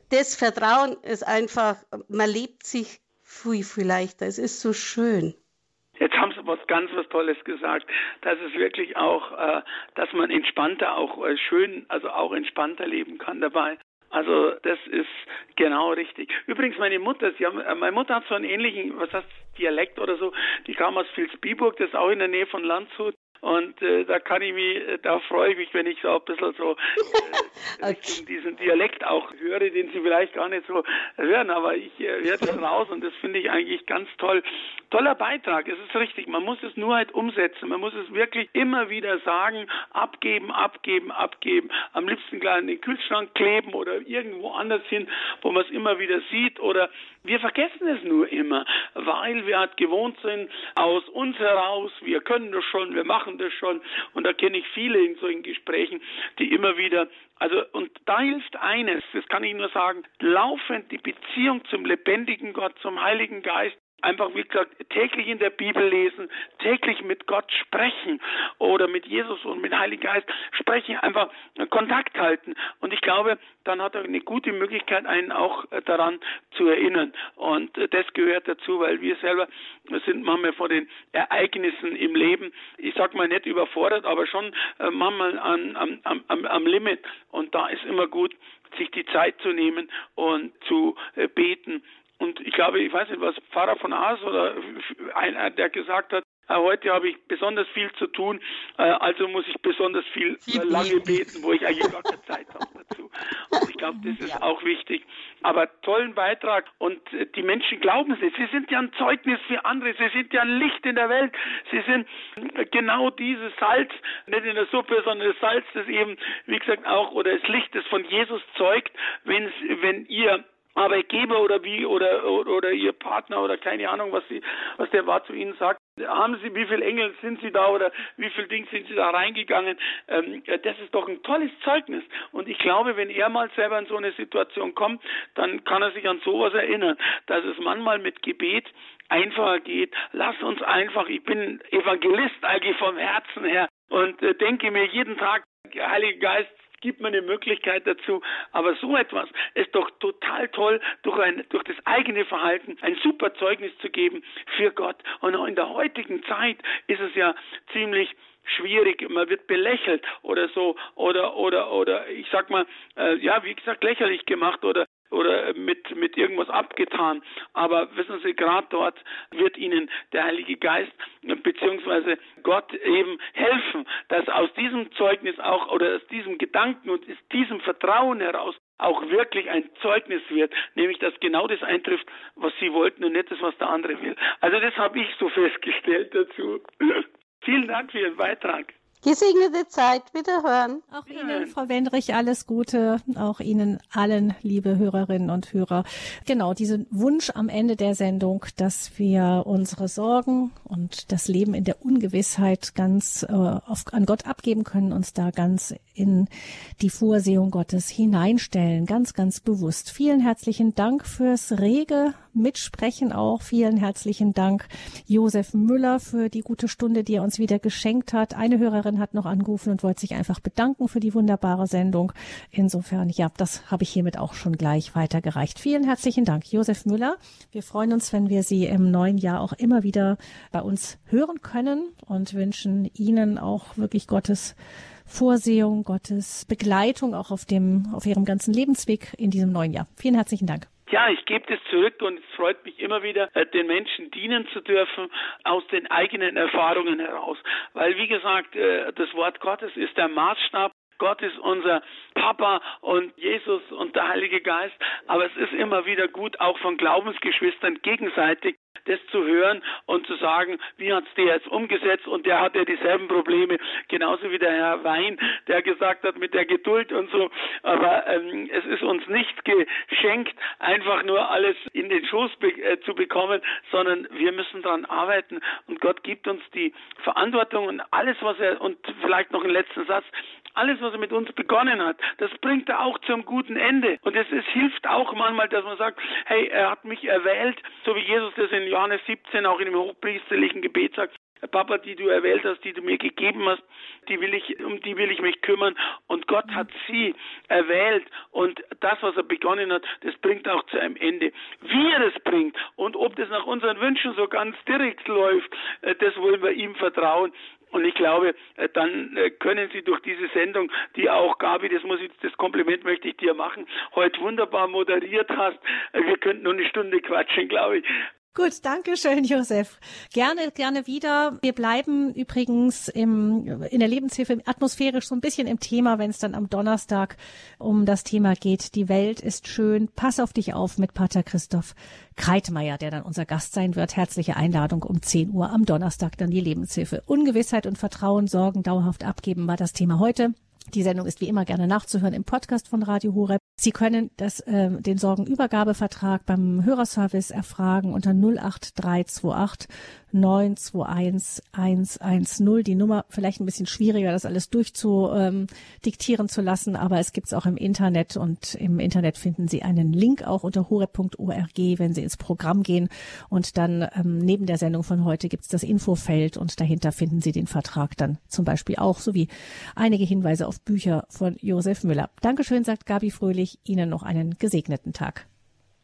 Das Vertrauen ist einfach, man lebt sich viel, viel leichter. Es ist so schön. Jetzt haben Sie was ganz was Tolles gesagt, dass es wirklich auch, äh, dass man entspannter auch äh, schön, also auch entspannter leben kann dabei. Also das ist genau richtig. Übrigens meine Mutter, sie haben, äh, meine Mutter hat so einen ähnlichen, was heißt Dialekt oder so. Die kam aus Vilsbiburg, das ist auch in der Nähe von Landshut. Und äh, da kann ich mich, äh, da freue ich mich, wenn ich so ein bisschen so äh, okay. diesen Dialekt auch höre, den Sie vielleicht gar nicht so hören, aber ich äh, höre das raus und das finde ich eigentlich ganz toll. Toller Beitrag, es ist richtig, man muss es nur halt umsetzen, man muss es wirklich immer wieder sagen, abgeben, abgeben, abgeben, am liebsten gleich in den Kühlschrank kleben oder irgendwo anders hin, wo man es immer wieder sieht oder wir vergessen es nur immer, weil wir halt gewohnt sind, aus uns heraus, wir können das schon, wir machen das schon. Und da kenne ich viele in solchen Gesprächen, die immer wieder, also, und da hilft eines, das kann ich nur sagen, laufend die Beziehung zum lebendigen Gott, zum Heiligen Geist einfach, wie gesagt, täglich in der Bibel lesen, täglich mit Gott sprechen oder mit Jesus und mit Heiligen Geist sprechen, einfach Kontakt halten. Und ich glaube, dann hat er eine gute Möglichkeit, einen auch äh, daran zu erinnern. Und äh, das gehört dazu, weil wir selber sind manchmal vor den Ereignissen im Leben, ich sag mal nicht überfordert, aber schon äh, manchmal an, am, am, am Limit. Und da ist immer gut, sich die Zeit zu nehmen und zu beten und ich glaube, ich weiß nicht, was Pfarrer von Aas oder einer, der gesagt hat, äh, heute habe ich besonders viel zu tun, äh, also muss ich besonders viel äh, lange beten, wo ich eigentlich gar keine Zeit habe dazu. Und ich glaube, das ist auch wichtig. Aber tollen Beitrag und die Menschen glauben es. Sie sind ja ein Zeugnis für andere. Sie sind ja ein Licht in der Welt. Sie sind genau dieses Salz, nicht in der Suppe, sondern das Salz, das eben, wie gesagt, auch oder das Licht, das von Jesus zeugt, wenn, wenn ihr Arbeitgeber oder wie oder, oder, oder ihr Partner oder keine Ahnung, was sie, was der war zu ihnen sagt. Haben Sie, wie viele Engel sind Sie da oder wie viel Ding sind Sie da reingegangen? Ähm, das ist doch ein tolles Zeugnis. Und ich glaube, wenn er mal selber in so eine Situation kommt, dann kann er sich an sowas erinnern, dass es manchmal mit Gebet einfacher geht. Lass uns einfach, ich bin Evangelist eigentlich vom Herzen her und äh, denke mir jeden Tag, Heiliger Geist, gibt mir eine Möglichkeit dazu. Aber so etwas ist doch total toll, durch, ein, durch das eigene Verhalten ein super Zeugnis zu geben für Gott. Und auch in der heutigen Zeit ist es ja ziemlich schwierig, man wird belächelt oder so oder oder oder ich sag mal äh, ja wie gesagt lächerlich gemacht oder oder mit, mit irgendwas abgetan. Aber wissen Sie, gerade dort wird Ihnen der Heilige Geist beziehungsweise Gott eben helfen, dass aus diesem Zeugnis auch oder aus diesem Gedanken und aus diesem Vertrauen heraus auch wirklich ein Zeugnis wird, nämlich dass genau das eintrifft, was Sie wollten und nicht das, was der andere will. Also das habe ich so festgestellt dazu. Vielen Dank für Ihren Beitrag. Gesegnete Zeit, wiederhören. Auch Ihnen, Frau Wendrich, alles Gute. Auch Ihnen allen, liebe Hörerinnen und Hörer. Genau, diesen Wunsch am Ende der Sendung, dass wir unsere Sorgen und das Leben in der Ungewissheit ganz äh, auf, an Gott abgeben können, uns da ganz in die Vorsehung Gottes hineinstellen, ganz, ganz bewusst. Vielen herzlichen Dank fürs rege mitsprechen auch. Vielen herzlichen Dank, Josef Müller, für die gute Stunde, die er uns wieder geschenkt hat. Eine Hörerin hat noch angerufen und wollte sich einfach bedanken für die wunderbare Sendung. Insofern, ja, das habe ich hiermit auch schon gleich weitergereicht. Vielen herzlichen Dank, Josef Müller. Wir freuen uns, wenn wir Sie im neuen Jahr auch immer wieder bei uns hören können und wünschen Ihnen auch wirklich Gottes Vorsehung, Gottes Begleitung auch auf dem, auf Ihrem ganzen Lebensweg in diesem neuen Jahr. Vielen herzlichen Dank. Ja, ich gebe das zurück und es freut mich immer wieder, äh, den Menschen dienen zu dürfen aus den eigenen Erfahrungen heraus. Weil, wie gesagt, äh, das Wort Gottes ist der Maßstab Gott ist unser Papa und Jesus und der Heilige Geist. Aber es ist immer wieder gut, auch von Glaubensgeschwistern gegenseitig das zu hören und zu sagen, wie hat's der jetzt umgesetzt und der hat ja dieselben Probleme, genauso wie der Herr Wein, der gesagt hat mit der Geduld und so. Aber ähm, es ist uns nicht geschenkt, einfach nur alles in den Schoß be äh, zu bekommen, sondern wir müssen daran arbeiten und Gott gibt uns die Verantwortung und alles, was er, und vielleicht noch einen letzten Satz, alles, was er mit uns begonnen hat, das bringt er auch zum guten Ende. Und es, es hilft auch manchmal, dass man sagt, hey, er hat mich erwählt, so wie Jesus das in Johannes 17 auch in dem hochpriesterlichen Gebet sagt, Papa, die du erwählt hast, die du mir gegeben hast, die will ich, um die will ich mich kümmern. Und Gott hat sie erwählt. Und das, was er begonnen hat, das bringt auch zu einem Ende. Wie er es bringt und ob das nach unseren Wünschen so ganz direkt läuft, äh, das wollen wir ihm vertrauen. Und ich glaube, äh, dann äh, können Sie durch diese Sendung, die auch Gabi, das muss ich, das Kompliment möchte ich dir machen, heute wunderbar moderiert hast. Äh, wir könnten nur eine Stunde quatschen, glaube ich. Gut, danke schön, Josef. Gerne, gerne wieder. Wir bleiben übrigens im, in der Lebenshilfe atmosphärisch so ein bisschen im Thema, wenn es dann am Donnerstag um das Thema geht. Die Welt ist schön. Pass auf dich auf mit Pater Christoph Kreitmeier, der dann unser Gast sein wird. Herzliche Einladung um 10 Uhr am Donnerstag dann die Lebenshilfe. Ungewissheit und Vertrauen, Sorgen dauerhaft abgeben war das Thema heute. Die Sendung ist wie immer gerne nachzuhören im Podcast von Radio Horeb. Sie können das, äh, den Sorgenübergabevertrag beim Hörerservice erfragen unter 08328 921 110. Die Nummer vielleicht ein bisschen schwieriger, das alles durchzudiktieren ähm, zu lassen, aber es gibt's auch im Internet und im Internet finden Sie einen Link auch unter horeb.org, wenn Sie ins Programm gehen und dann ähm, neben der Sendung von heute gibt's das Infofeld und dahinter finden Sie den Vertrag dann zum Beispiel auch sowie einige Hinweise auf Bücher von Josef Müller. Dankeschön, sagt Gabi Fröhlich. Ihnen noch einen gesegneten Tag.